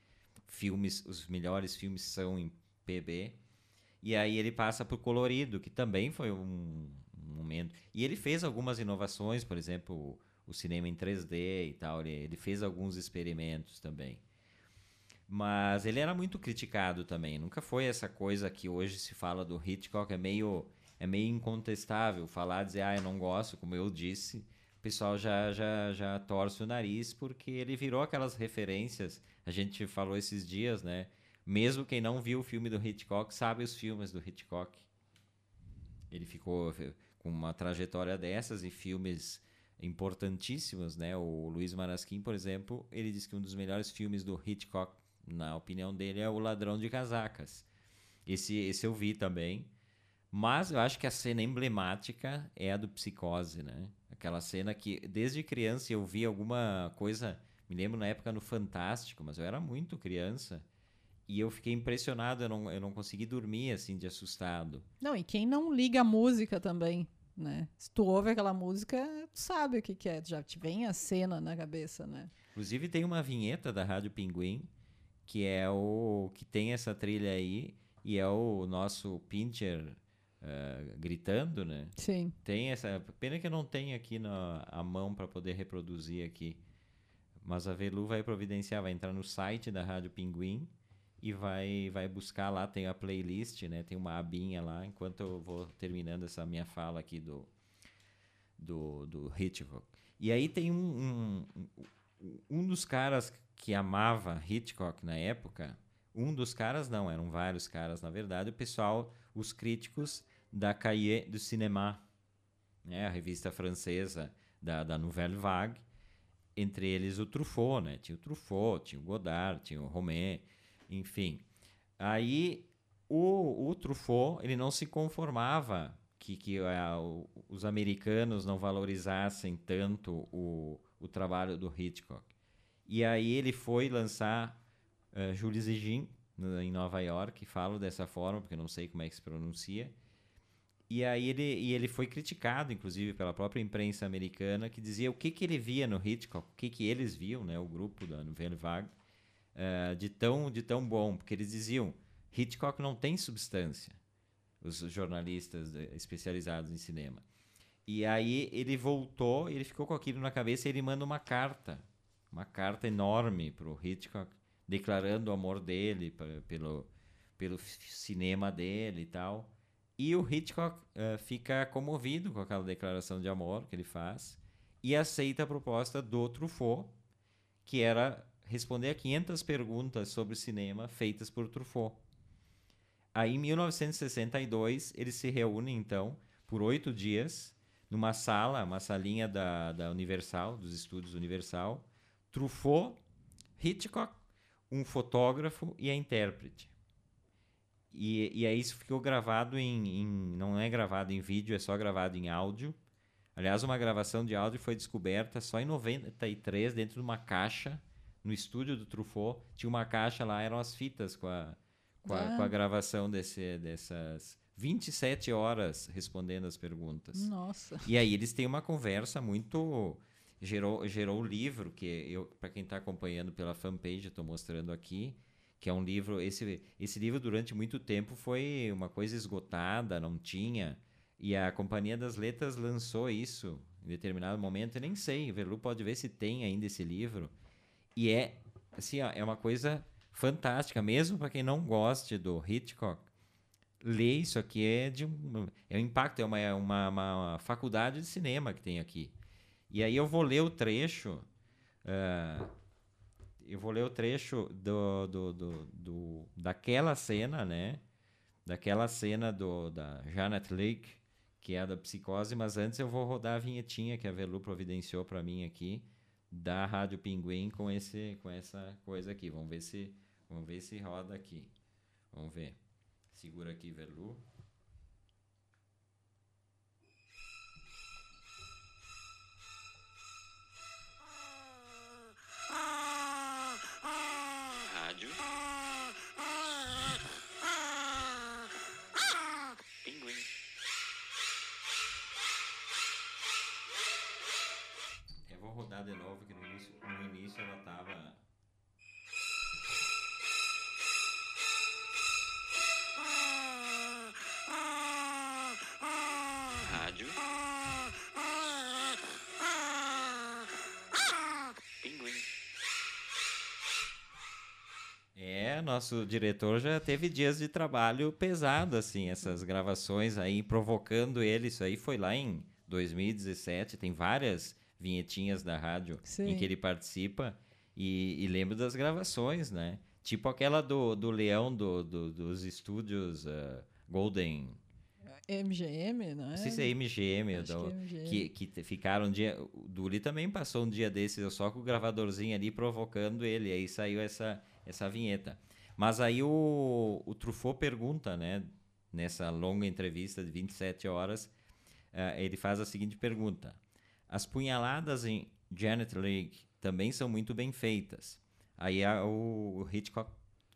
filmes, os melhores filmes são em PB. E aí ele passa para o colorido, que também foi um, momento. E ele fez algumas inovações, por exemplo, o, o cinema em 3D e tal. Ele, ele, fez alguns experimentos também. Mas ele era muito criticado também. Nunca foi essa coisa que hoje se fala do Hitchcock. É meio, é meio incontestável falar, dizer, ah, eu não gosto, como eu disse o pessoal já, já, já torce o nariz porque ele virou aquelas referências. A gente falou esses dias, né? Mesmo quem não viu o filme do Hitchcock sabe os filmes do Hitchcock. Ele ficou com uma trajetória dessas e filmes importantíssimos, né? O Luiz Marasquim, por exemplo, ele diz que um dos melhores filmes do Hitchcock, na opinião dele, é O Ladrão de Casacas. Esse, esse eu vi também. Mas eu acho que a cena emblemática é a do Psicose, né? Aquela cena que desde criança eu vi alguma coisa, me lembro na época no Fantástico, mas eu era muito criança. E eu fiquei impressionado, eu não, eu não consegui dormir assim de assustado. Não, e quem não liga a música também, né? Se tu ouve aquela música, tu sabe o que, que é, já te vem a cena na cabeça, né? Inclusive tem uma vinheta da Rádio Pinguim, que é o que tem essa trilha aí, e é o nosso Pincher uh, gritando, né? Sim. Tem essa. Pena que eu não tenho aqui na a mão para poder reproduzir aqui. Mas a Velu vai providenciar, vai entrar no site da Rádio Pinguim e vai, vai buscar lá, tem a playlist, né? Tem uma abinha lá, enquanto eu vou terminando essa minha fala aqui do, do, do Hitchcock. E aí tem um, um, um dos caras que amava Hitchcock na época, um dos caras não, eram vários caras, na verdade, o pessoal, os críticos da Cahiers du Cinéma, né, a revista francesa da, da Nouvelle Vague, entre eles o Truffaut, né? Tinha o Truffaut, tinha o Godard, tinha o Romain, enfim. Aí o, o Truffaut, ele não se conformava que, que uh, os americanos não valorizassem tanto o, o trabalho do Hitchcock. E aí ele foi lançar uh, Jules e Jean, em Nova York, falo dessa forma, porque não sei como é que se pronuncia, e aí ele, e ele foi criticado, inclusive, pela própria imprensa americana, que dizia o que, que ele via no Hitchcock, o que, que eles viam, né, o grupo da Nouvelle Vague, uh, de, tão, de tão bom. Porque eles diziam, Hitchcock não tem substância, os jornalistas especializados em cinema. E aí ele voltou, ele ficou com aquilo na cabeça e ele manda uma carta, uma carta enorme para o Hitchcock, declarando o amor dele pra, pelo, pelo cinema dele e tal. E o Hitchcock uh, fica comovido com aquela declaração de amor que ele faz e aceita a proposta do Truffaut, que era responder a 500 perguntas sobre cinema feitas por Truffaut. Aí, em 1962, eles se reúnem, então, por oito dias, numa sala, uma salinha da, da Universal, dos estúdios Universal, Truffaut, Hitchcock, um fotógrafo e a intérprete. E, e aí isso ficou gravado em, em, Não é gravado em vídeo, é só gravado em áudio. Aliás, uma gravação de áudio foi descoberta só em 93, dentro de uma caixa, no estúdio do Truffaut. Tinha uma caixa lá, eram as fitas com a, com a, ah. com a gravação desse, dessas 27 horas respondendo as perguntas. Nossa. E aí eles têm uma conversa muito. Gerou, gerou o livro, que eu, para quem está acompanhando pela fanpage, estou mostrando aqui que é um livro esse esse livro durante muito tempo foi uma coisa esgotada não tinha e a companhia das letras lançou isso em determinado momento eu nem sei o Verlu pode ver se tem ainda esse livro e é assim ó, é uma coisa fantástica, mesmo para quem não goste do Hitchcock. Ler isso aqui é de um, é um impacto, é uma, é uma, uma faculdade de cinema que tem aqui. E aí eu vou ler o trecho. Uh, eu vou ler o trecho do, do, do, do, daquela cena, né? Daquela cena do, da Janet Leigh, que é a da psicose, mas antes eu vou rodar a vinhetinha que a Velu providenciou para mim aqui da Rádio Pinguim com esse com essa coisa aqui. Vamos ver se vamos ver se roda aqui. Vamos ver. Segura aqui, Velu. De novo, que no início, no início ela tava. Rádio. Pinguim. É, nosso diretor já teve dias de trabalho pesado, assim, essas gravações aí, provocando ele. Isso aí foi lá em 2017, tem várias vinhetinhas da rádio Sim. em que ele participa. E, e, lembro das gravações, né? Tipo aquela do, do Leão do, do dos estúdios uh, Golden. MGM, não é? Não sei se é MGM, do, que, é MGM. que, que, ficaram um dia. O Duli também passou um dia desses, só com o gravadorzinho ali provocando ele. Aí saiu essa, essa vinheta. Mas aí o, o Truffaut pergunta, né? Nessa longa entrevista de 27 horas, uh, ele faz a seguinte pergunta: as punhaladas em Janet Leigh também são muito bem feitas. Aí a, o, o Hitchcock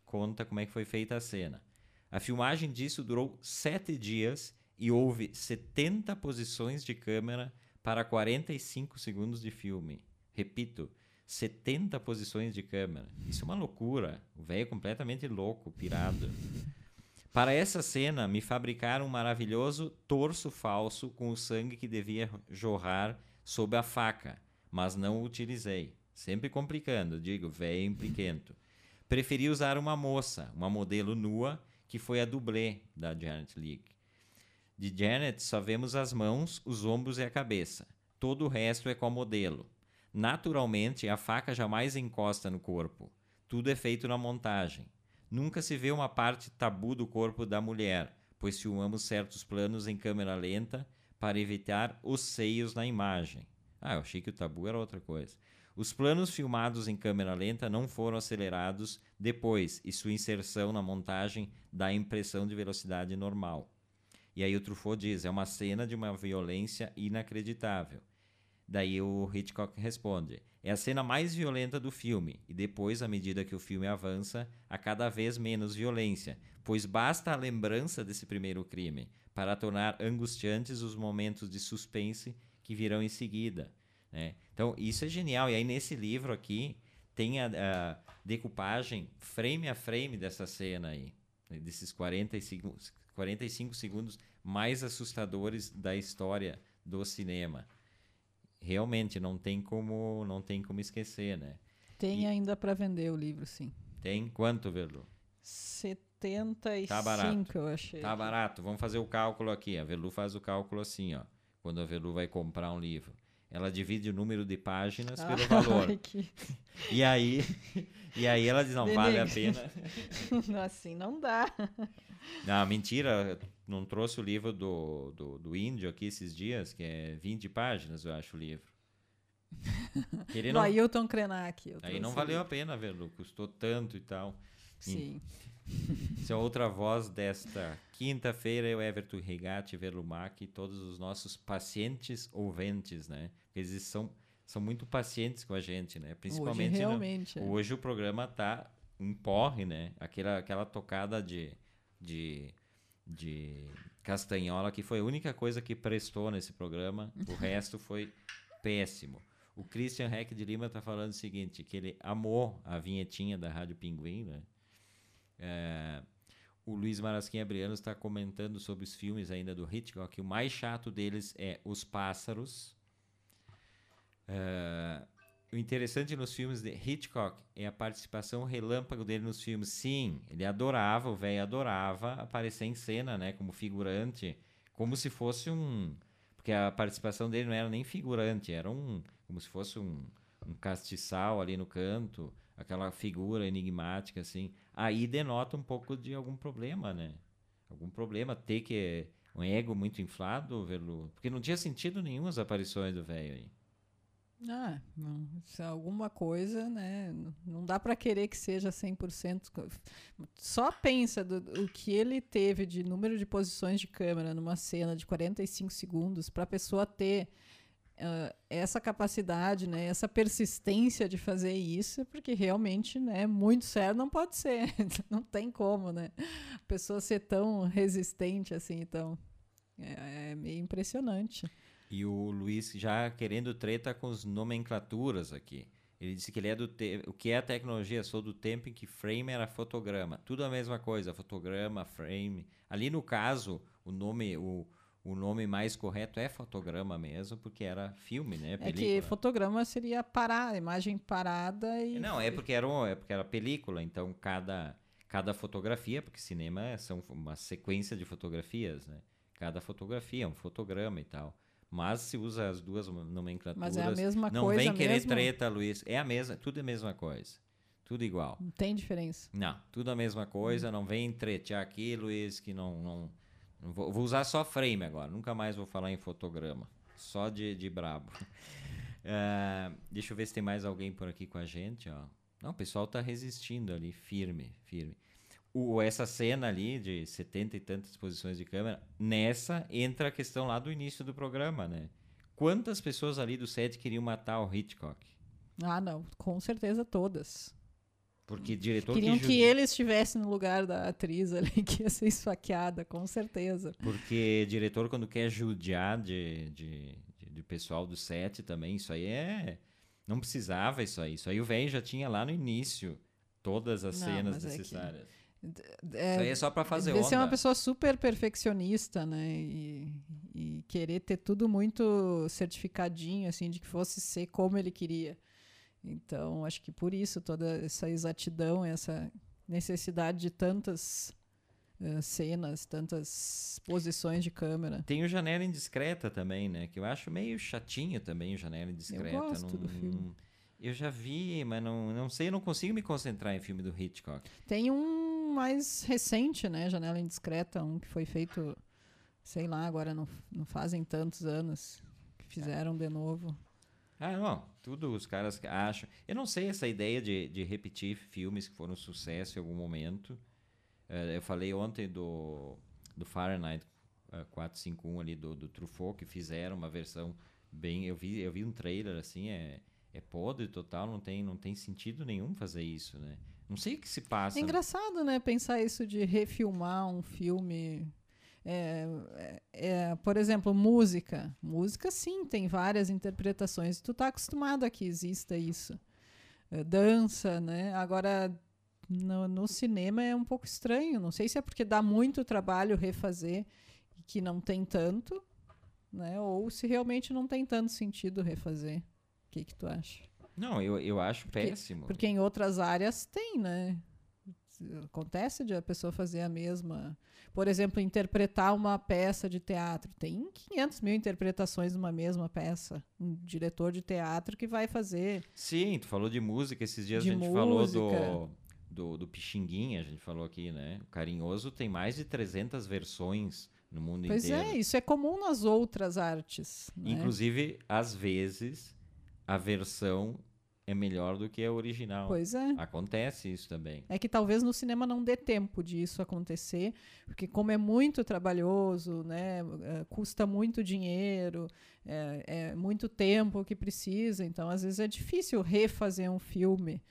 conta como é que foi feita a cena. A filmagem disso durou sete dias e houve 70 posições de câmera para 45 segundos de filme. Repito, 70 posições de câmera. Isso é uma loucura. O velho é completamente louco, pirado. Para essa cena, me fabricaram um maravilhoso torso falso com o sangue que devia jorrar sob a faca, mas não utilizei. Sempre complicando, digo, velho impliquento. Preferi usar uma moça, uma modelo nua, que foi a dublê da Janet Leigh. De Janet só vemos as mãos, os ombros e a cabeça. Todo o resto é com a modelo. Naturalmente, a faca jamais encosta no corpo. Tudo é feito na montagem. Nunca se vê uma parte tabu do corpo da mulher, pois filmamos certos planos em câmera lenta para evitar os seios na imagem. Ah, eu achei que o tabu era outra coisa. Os planos filmados em câmera lenta não foram acelerados depois e sua inserção na montagem dá a impressão de velocidade normal. E aí o Truffaut diz, é uma cena de uma violência inacreditável. Daí o Hitchcock responde, é a cena mais violenta do filme, e depois, à medida que o filme avança, há cada vez menos violência, pois basta a lembrança desse primeiro crime para tornar angustiantes os momentos de suspense que virão em seguida. Né? Então, isso é genial. E aí, nesse livro aqui, tem a, a decupagem frame a frame dessa cena aí, né? desses 45, 45 segundos mais assustadores da história do cinema. Realmente não tem como não tem como esquecer, né? Tem e... ainda para vender o livro, sim. Tem quanto, Velu? 75, tá barato. eu achei. Tá barato. Vamos fazer o cálculo aqui. A Velu faz o cálculo assim, ó. Quando a Velu vai comprar um livro. Ela divide o número de páginas ah, pelo valor. Que... E aí, e aí ela diz, não, vale a pena. assim não dá. Não, mentira. Não trouxe o livro do, do, do índio aqui esses dias, que é 20 páginas, eu acho, o livro. Ele não... Ailton Krenak. Aí não valeu a pena, Velu. Custou tanto e tal. Sim. Essa é outra voz desta quinta-feira, eu, Everton Regatti, Velumac e todos os nossos pacientes ouvintes, né? Eles são, são muito pacientes com a gente, né? Principalmente hoje, realmente, no, é. hoje o programa tá um porre, né? Aquela, aquela tocada de, de, de castanhola que foi a única coisa que prestou nesse programa. O resto foi péssimo. O Christian Heck de Lima tá falando o seguinte, que ele amou a vinhetinha da Rádio Pinguim, né? É, o Luiz Marasquim Abriano está comentando sobre os filmes ainda do Hitchcock. O mais chato deles é Os Pássaros. É, o interessante nos filmes de Hitchcock é a participação relâmpago dele nos filmes. Sim, ele adorava, o velho adorava aparecer em cena, né, como figurante, como se fosse um, porque a participação dele não era nem figurante, era um, como se fosse um, um castiçal ali no canto, aquela figura enigmática assim. Aí denota um pouco de algum problema, né? Algum problema ter que um ego muito inflado, vê-lo, porque não tinha sentido nenhum as aparições do velho aí. Ah, não, é alguma coisa, né? Não dá para querer que seja 100%. Só pensa do, o que ele teve de número de posições de câmera numa cena de 45 segundos para a pessoa ter essa capacidade, né? Essa persistência de fazer isso, porque realmente, né? Muito sério não pode ser. não tem como, né? A pessoa ser tão resistente assim, então é, é meio impressionante. E o Luiz já querendo treta com as nomenclaturas aqui. Ele disse que ele é do te... o que é a tecnologia, sou do tempo em que frame era fotograma. Tudo a mesma coisa, fotograma, frame. Ali no caso, o nome o, o nome mais correto é fotograma mesmo, porque era filme, né? Película. É que fotograma seria parar, imagem parada e Não, é porque era é porque era película, então cada cada fotografia, porque cinema são uma sequência de fotografias, né? Cada fotografia é um fotograma e tal. Mas se usa as duas nomenclaturas. Mas é a mesma não coisa. Não vem querer mesmo? treta, Luiz. É a mesma, tudo é a mesma coisa. Tudo igual. Não tem diferença. Não, tudo a mesma coisa. Hum. Não vem tretear aqui, Luiz, que não, não vou, vou, usar só frame agora. Nunca mais vou falar em fotograma. Só de, de brabo. Uh, deixa eu ver se tem mais alguém por aqui com a gente. Ó. Não, o pessoal tá resistindo ali, firme, firme o, essa cena ali de setenta e tantas posições de câmera, nessa entra a questão lá do início do programa, né? Quantas pessoas ali do set queriam matar o Hitchcock? Ah, não, com certeza todas. Porque diretor Queriam que, que ele estivesse no lugar da atriz ali que ia ser esfaqueada, com certeza. Porque diretor, quando quer judiar de, de, de, de pessoal do set também, isso aí é. Não precisava isso aí. Isso aí o velho já tinha lá no início todas as não, cenas necessárias. É que... É, Isso aí é só para fazer onda. ser uma pessoa super perfeccionista, né? E, e, querer ter tudo muito certificadinho, assim, de que fosse ser como ele queria. Então, acho que por isso toda essa exatidão, essa necessidade de tantas uh, cenas, tantas posições de câmera. Tem o Janela Indiscreta também, né? Que eu acho meio chatinho também o Janela Indiscreta. Eu gosto não, do filme. Eu já vi, mas não, não sei, não consigo me concentrar em filme do Hitchcock. Tem um mais recente, né? Janela Indiscreta, um que foi feito, sei lá, agora não, não fazem tantos anos que fizeram de novo. Ah, não. Tudo os caras acham. Eu não sei essa ideia de, de repetir filmes que foram sucesso em algum momento. Uh, eu falei ontem do, do Fahrenheit uh, eh, 451 ali, do, do Truffaut, que fizeram uma versão bem... Eu vi, eu vi um trailer, assim, é é podre total, não tem, não tem sentido nenhum fazer isso, né? Não sei o que se passa. É engraçado, né? Pensar isso de refilmar um filme. É, é, é, por exemplo, música. Música, sim, tem várias interpretações. Tu tá acostumado a que exista isso. É, dança, né? Agora, no, no, cinema é um pouco estranho. Não sei se é porque dá muito trabalho refazer e que não tem tanto, né? Ou se realmente não tem tanto sentido refazer que, que tu acha? Não, eu, eu acho porque, péssimo. Porque em outras áreas tem, né? Acontece de a pessoa fazer a mesma. Por exemplo, interpretar uma peça de teatro. Tem 500 mil interpretações numa mesma peça. Um diretor de teatro que vai fazer. Sim, tu falou de música. Esses dias a gente música. falou do, do, do Pixinguinha, a gente falou aqui, né? O Carinhoso tem mais de 300 versões no mundo pois inteiro. Pois é, isso é comum nas outras artes. Né? Inclusive, às vezes, a versão é melhor do que a original. Pois é. Acontece isso também. É que talvez no cinema não dê tempo disso acontecer, porque como é muito trabalhoso, né, é, custa muito dinheiro, é, é, muito tempo que precisa, então às vezes é difícil refazer um filme.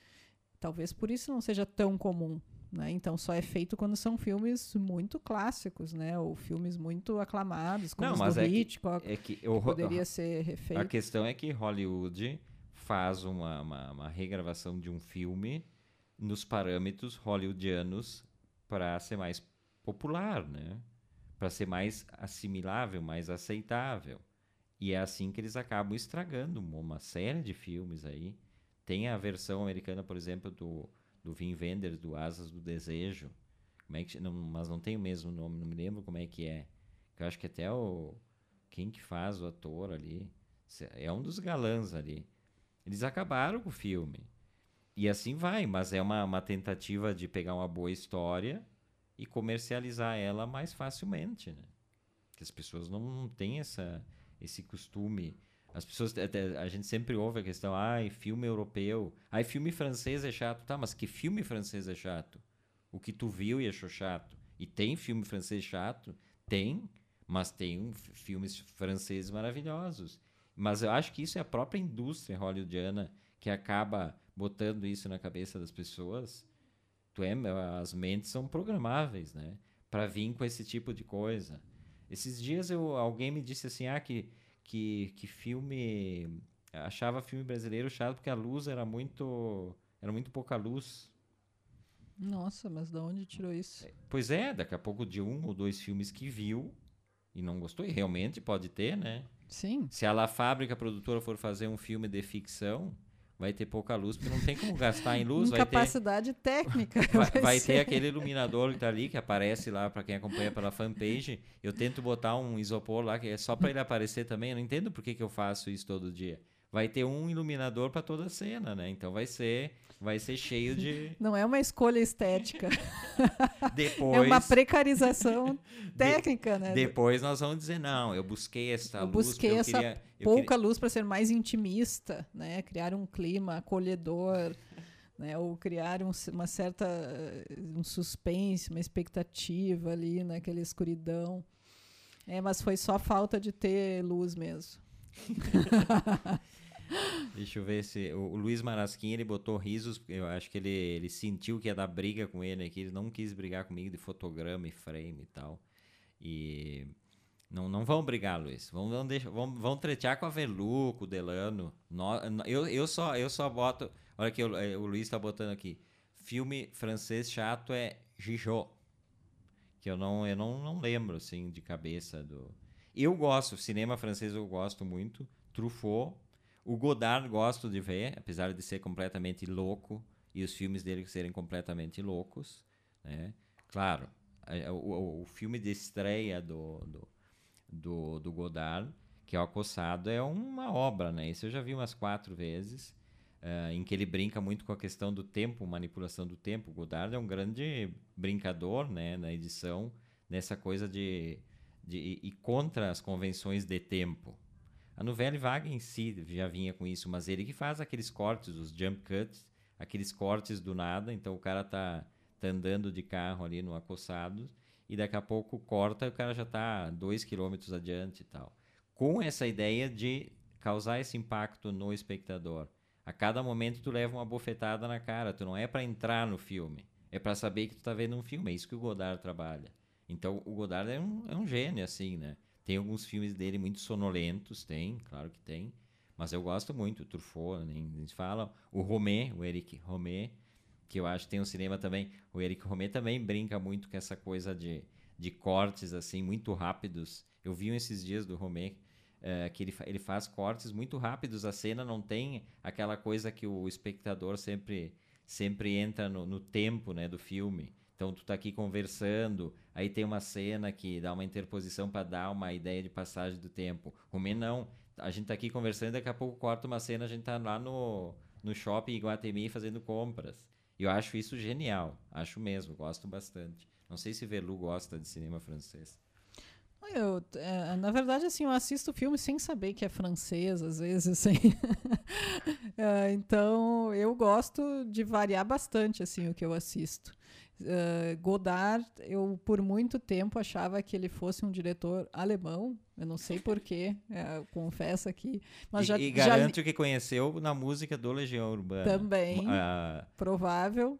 Talvez por isso não seja tão comum. Né? Então só é feito quando são filmes muito clássicos, né? Ou filmes muito aclamados, como não, do é Hitchcock, que, é que, eu, poderia ser refeito. A questão é que Hollywood faz uma, uma, uma regravação de um filme nos parâmetros hollywoodianos para ser mais popular, né? Para ser mais assimilável, mais aceitável. E é assim que eles acabam estragando uma série de filmes aí Tem a versão americana, por exemplo, do, do Vin Wenders, do Asas do Desejo. Como é que, não, mas não tem o mesmo nome, não me lembro como é que é. Eu acho que até o. Quem que faz o ator ali? É um dos galãs ali. Eles acabaram com o filme. E assim vai, mas é uma, uma tentativa de pegar uma boa história e comercializar ela mais facilmente, né? Que as pessoas não, não têm essa, esse costume. As pessoas, até, a gente sempre ouve a questão, ai, filme europeu, ai, filme francês é chato. Tá, mas que filme francês é chato? O que tu viu e achou chato? E tem filme francês chato? Tem, mas tem filmes franceses maravilhosos. Mas eu acho que isso é a própria indústria hollywoodiana que acaba botando isso na cabeça das pessoas. Tu é, as mentes são programáveis, né? Para vir com esse tipo de coisa. Esses dias eu, alguém me disse assim, ah, que, que, que filme achava filme brasileiro chato porque a luz era muito era muito pouca luz. Nossa, mas de onde tirou isso? Pois é, daqui a pouco de um ou dois filmes que viu e não gostou, e realmente pode ter, né? Sim. Se a La Fábrica produtora for fazer um filme de ficção, vai ter pouca luz, porque não tem como gastar em luz. Ter, técnica. Vai, vai, vai ter aquele iluminador que tá ali, que aparece lá para quem acompanha pela fanpage. Eu tento botar um isopor lá, que é só para ele aparecer também. Eu não entendo por que, que eu faço isso todo dia. Vai ter um iluminador para toda a cena, né? Então vai ser vai ser cheio de. Não é uma escolha estética. Depois. É uma precarização técnica, né? Depois nós vamos dizer, não, eu busquei essa eu luz. Busquei essa queria, pouca queria... luz para ser mais intimista, né? Criar um clima acolhedor. Né, ou criar um, uma certa um suspense, uma expectativa ali naquela escuridão. É, mas foi só falta de ter luz mesmo. Deixa eu ver se. O, Luiz Marasquim ele botou risos. Eu acho que ele, ele sentiu que ia dar briga com ele aqui. Ele não quis brigar comigo de fotograma e frame e tal. E. Não, não vão brigar, Luiz. Vão, vão, vão, vão tretear com a Velu, com o Delano. eu, eu, só, eu só boto. Olha aqui, o, o Luiz tá botando aqui. Filme francês chato é Gijot. Que eu não, eu não, não lembro, assim, de cabeça do. Eu gosto, cinema francês eu gosto muito. Truffaut, o Godard gosto de ver, apesar de ser completamente louco e os filmes dele serem completamente loucos. Né? Claro, o, o filme de estreia do, do, do, do, Godard, que é o Acossado, é uma obra, né? Isso eu já vi umas quatro vezes, uh, em que ele brinca muito com a questão do tempo, manipulação do tempo. O Godard é um grande brincador né, na edição, nessa coisa de, de e contra as convenções de tempo. A novela vaga em si já vinha com isso, mas ele que faz aqueles cortes, os jump cuts, aqueles cortes do nada. Então o cara tá, tá andando de carro ali no acossado e daqui a pouco corta e o cara já tá dois quilômetros adiante e tal. Com essa ideia de causar esse impacto no espectador. A cada momento tu leva uma bofetada na cara, tu não é para entrar no filme, é para saber que tu tá vendo um filme, é isso que o Godard trabalha. Então o Godard é um, é um gênio assim, né? Tem alguns filmes dele muito sonolentos, tem, claro que tem. Mas eu gosto muito, o Truffaut, nem, se fala. O Romé, o Eric Romé, que eu acho que tem um cinema também. O Eric Romé também brinca muito com essa coisa de, de cortes, assim, muito rápidos. Eu vi um esses dias do Romé, é, que ele, ele faz cortes muito rápidos. A cena não tem aquela coisa que o espectador sempre, sempre entra no, no tempo né, do filme. Então tu tá aqui conversando, aí tem uma cena que dá uma interposição para dar uma ideia de passagem do tempo. Rumê não. A gente tá aqui conversando, daqui a pouco corta uma cena, a gente tá lá no, no shopping Iguatemi fazendo compras. Eu acho isso genial. Acho mesmo, gosto bastante. Não sei se Velu gosta de cinema francês. Eu, é, na verdade, assim, eu assisto filme sem saber que é francês, às vezes, assim. é, então, eu gosto de variar bastante, assim, o que eu assisto. Uh, Godard, eu por muito tempo achava que ele fosse um diretor alemão. Eu não sei porquê, é, confesso aqui. Mas e, já, e garanto já... que conheceu na música do Legião Urbana. Também, uh... provável.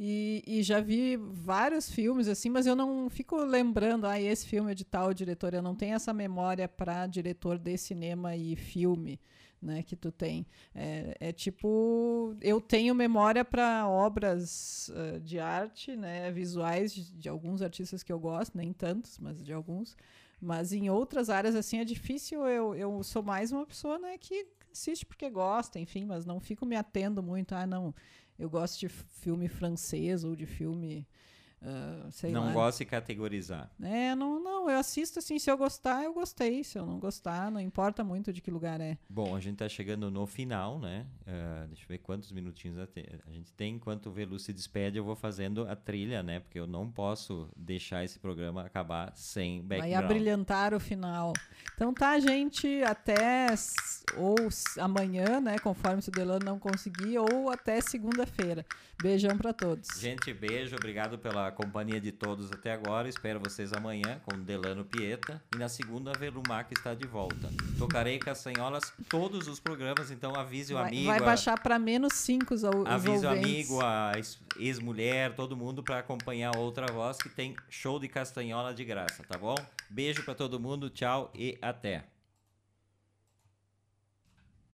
E, e, já vi vários filmes assim, mas eu não fico lembrando, ah, esse filme é de tal diretor. Eu não tenho essa memória para diretor de cinema e filme. né, que tu tem. É, é tipo, eu tenho memória para obras uh, de arte, né, visuais de, de, alguns artistas que eu gosto, nem tantos, mas de alguns. Mas em outras áreas assim é difícil. Eu, eu sou mais uma pessoa, né, que assiste porque gosta, enfim, mas não fico me atendo muito. Ah, não, eu gosto de filme francês ou de filme Uh, não lá. gosta de categorizar. É, não, não, eu assisto assim, se eu gostar, eu gostei, se eu não gostar, não importa muito de que lugar é. Bom, a gente está chegando no final, né? Uh, deixa eu ver quantos minutinhos a gente tem. Enquanto o Velu se despede, eu vou fazendo a trilha, né? Porque eu não posso deixar esse programa acabar sem background. Vai abrilhantar o final. Então tá, gente, até ou amanhã, né? Conforme se o Delano não conseguir, ou até segunda-feira. Beijão para todos. Gente, beijo, obrigado pela companhia de todos até agora. Espero vocês amanhã com Delano Pieta. E na segunda, a Velumac está de volta. Tocarei castanholas todos os programas, então avise vai, o amigo. Vai baixar para menos cinco os, os Avise o amigo, a ex-mulher, todo mundo para acompanhar outra voz que tem show de castanhola de graça, tá bom? Beijo para todo mundo, tchau e até.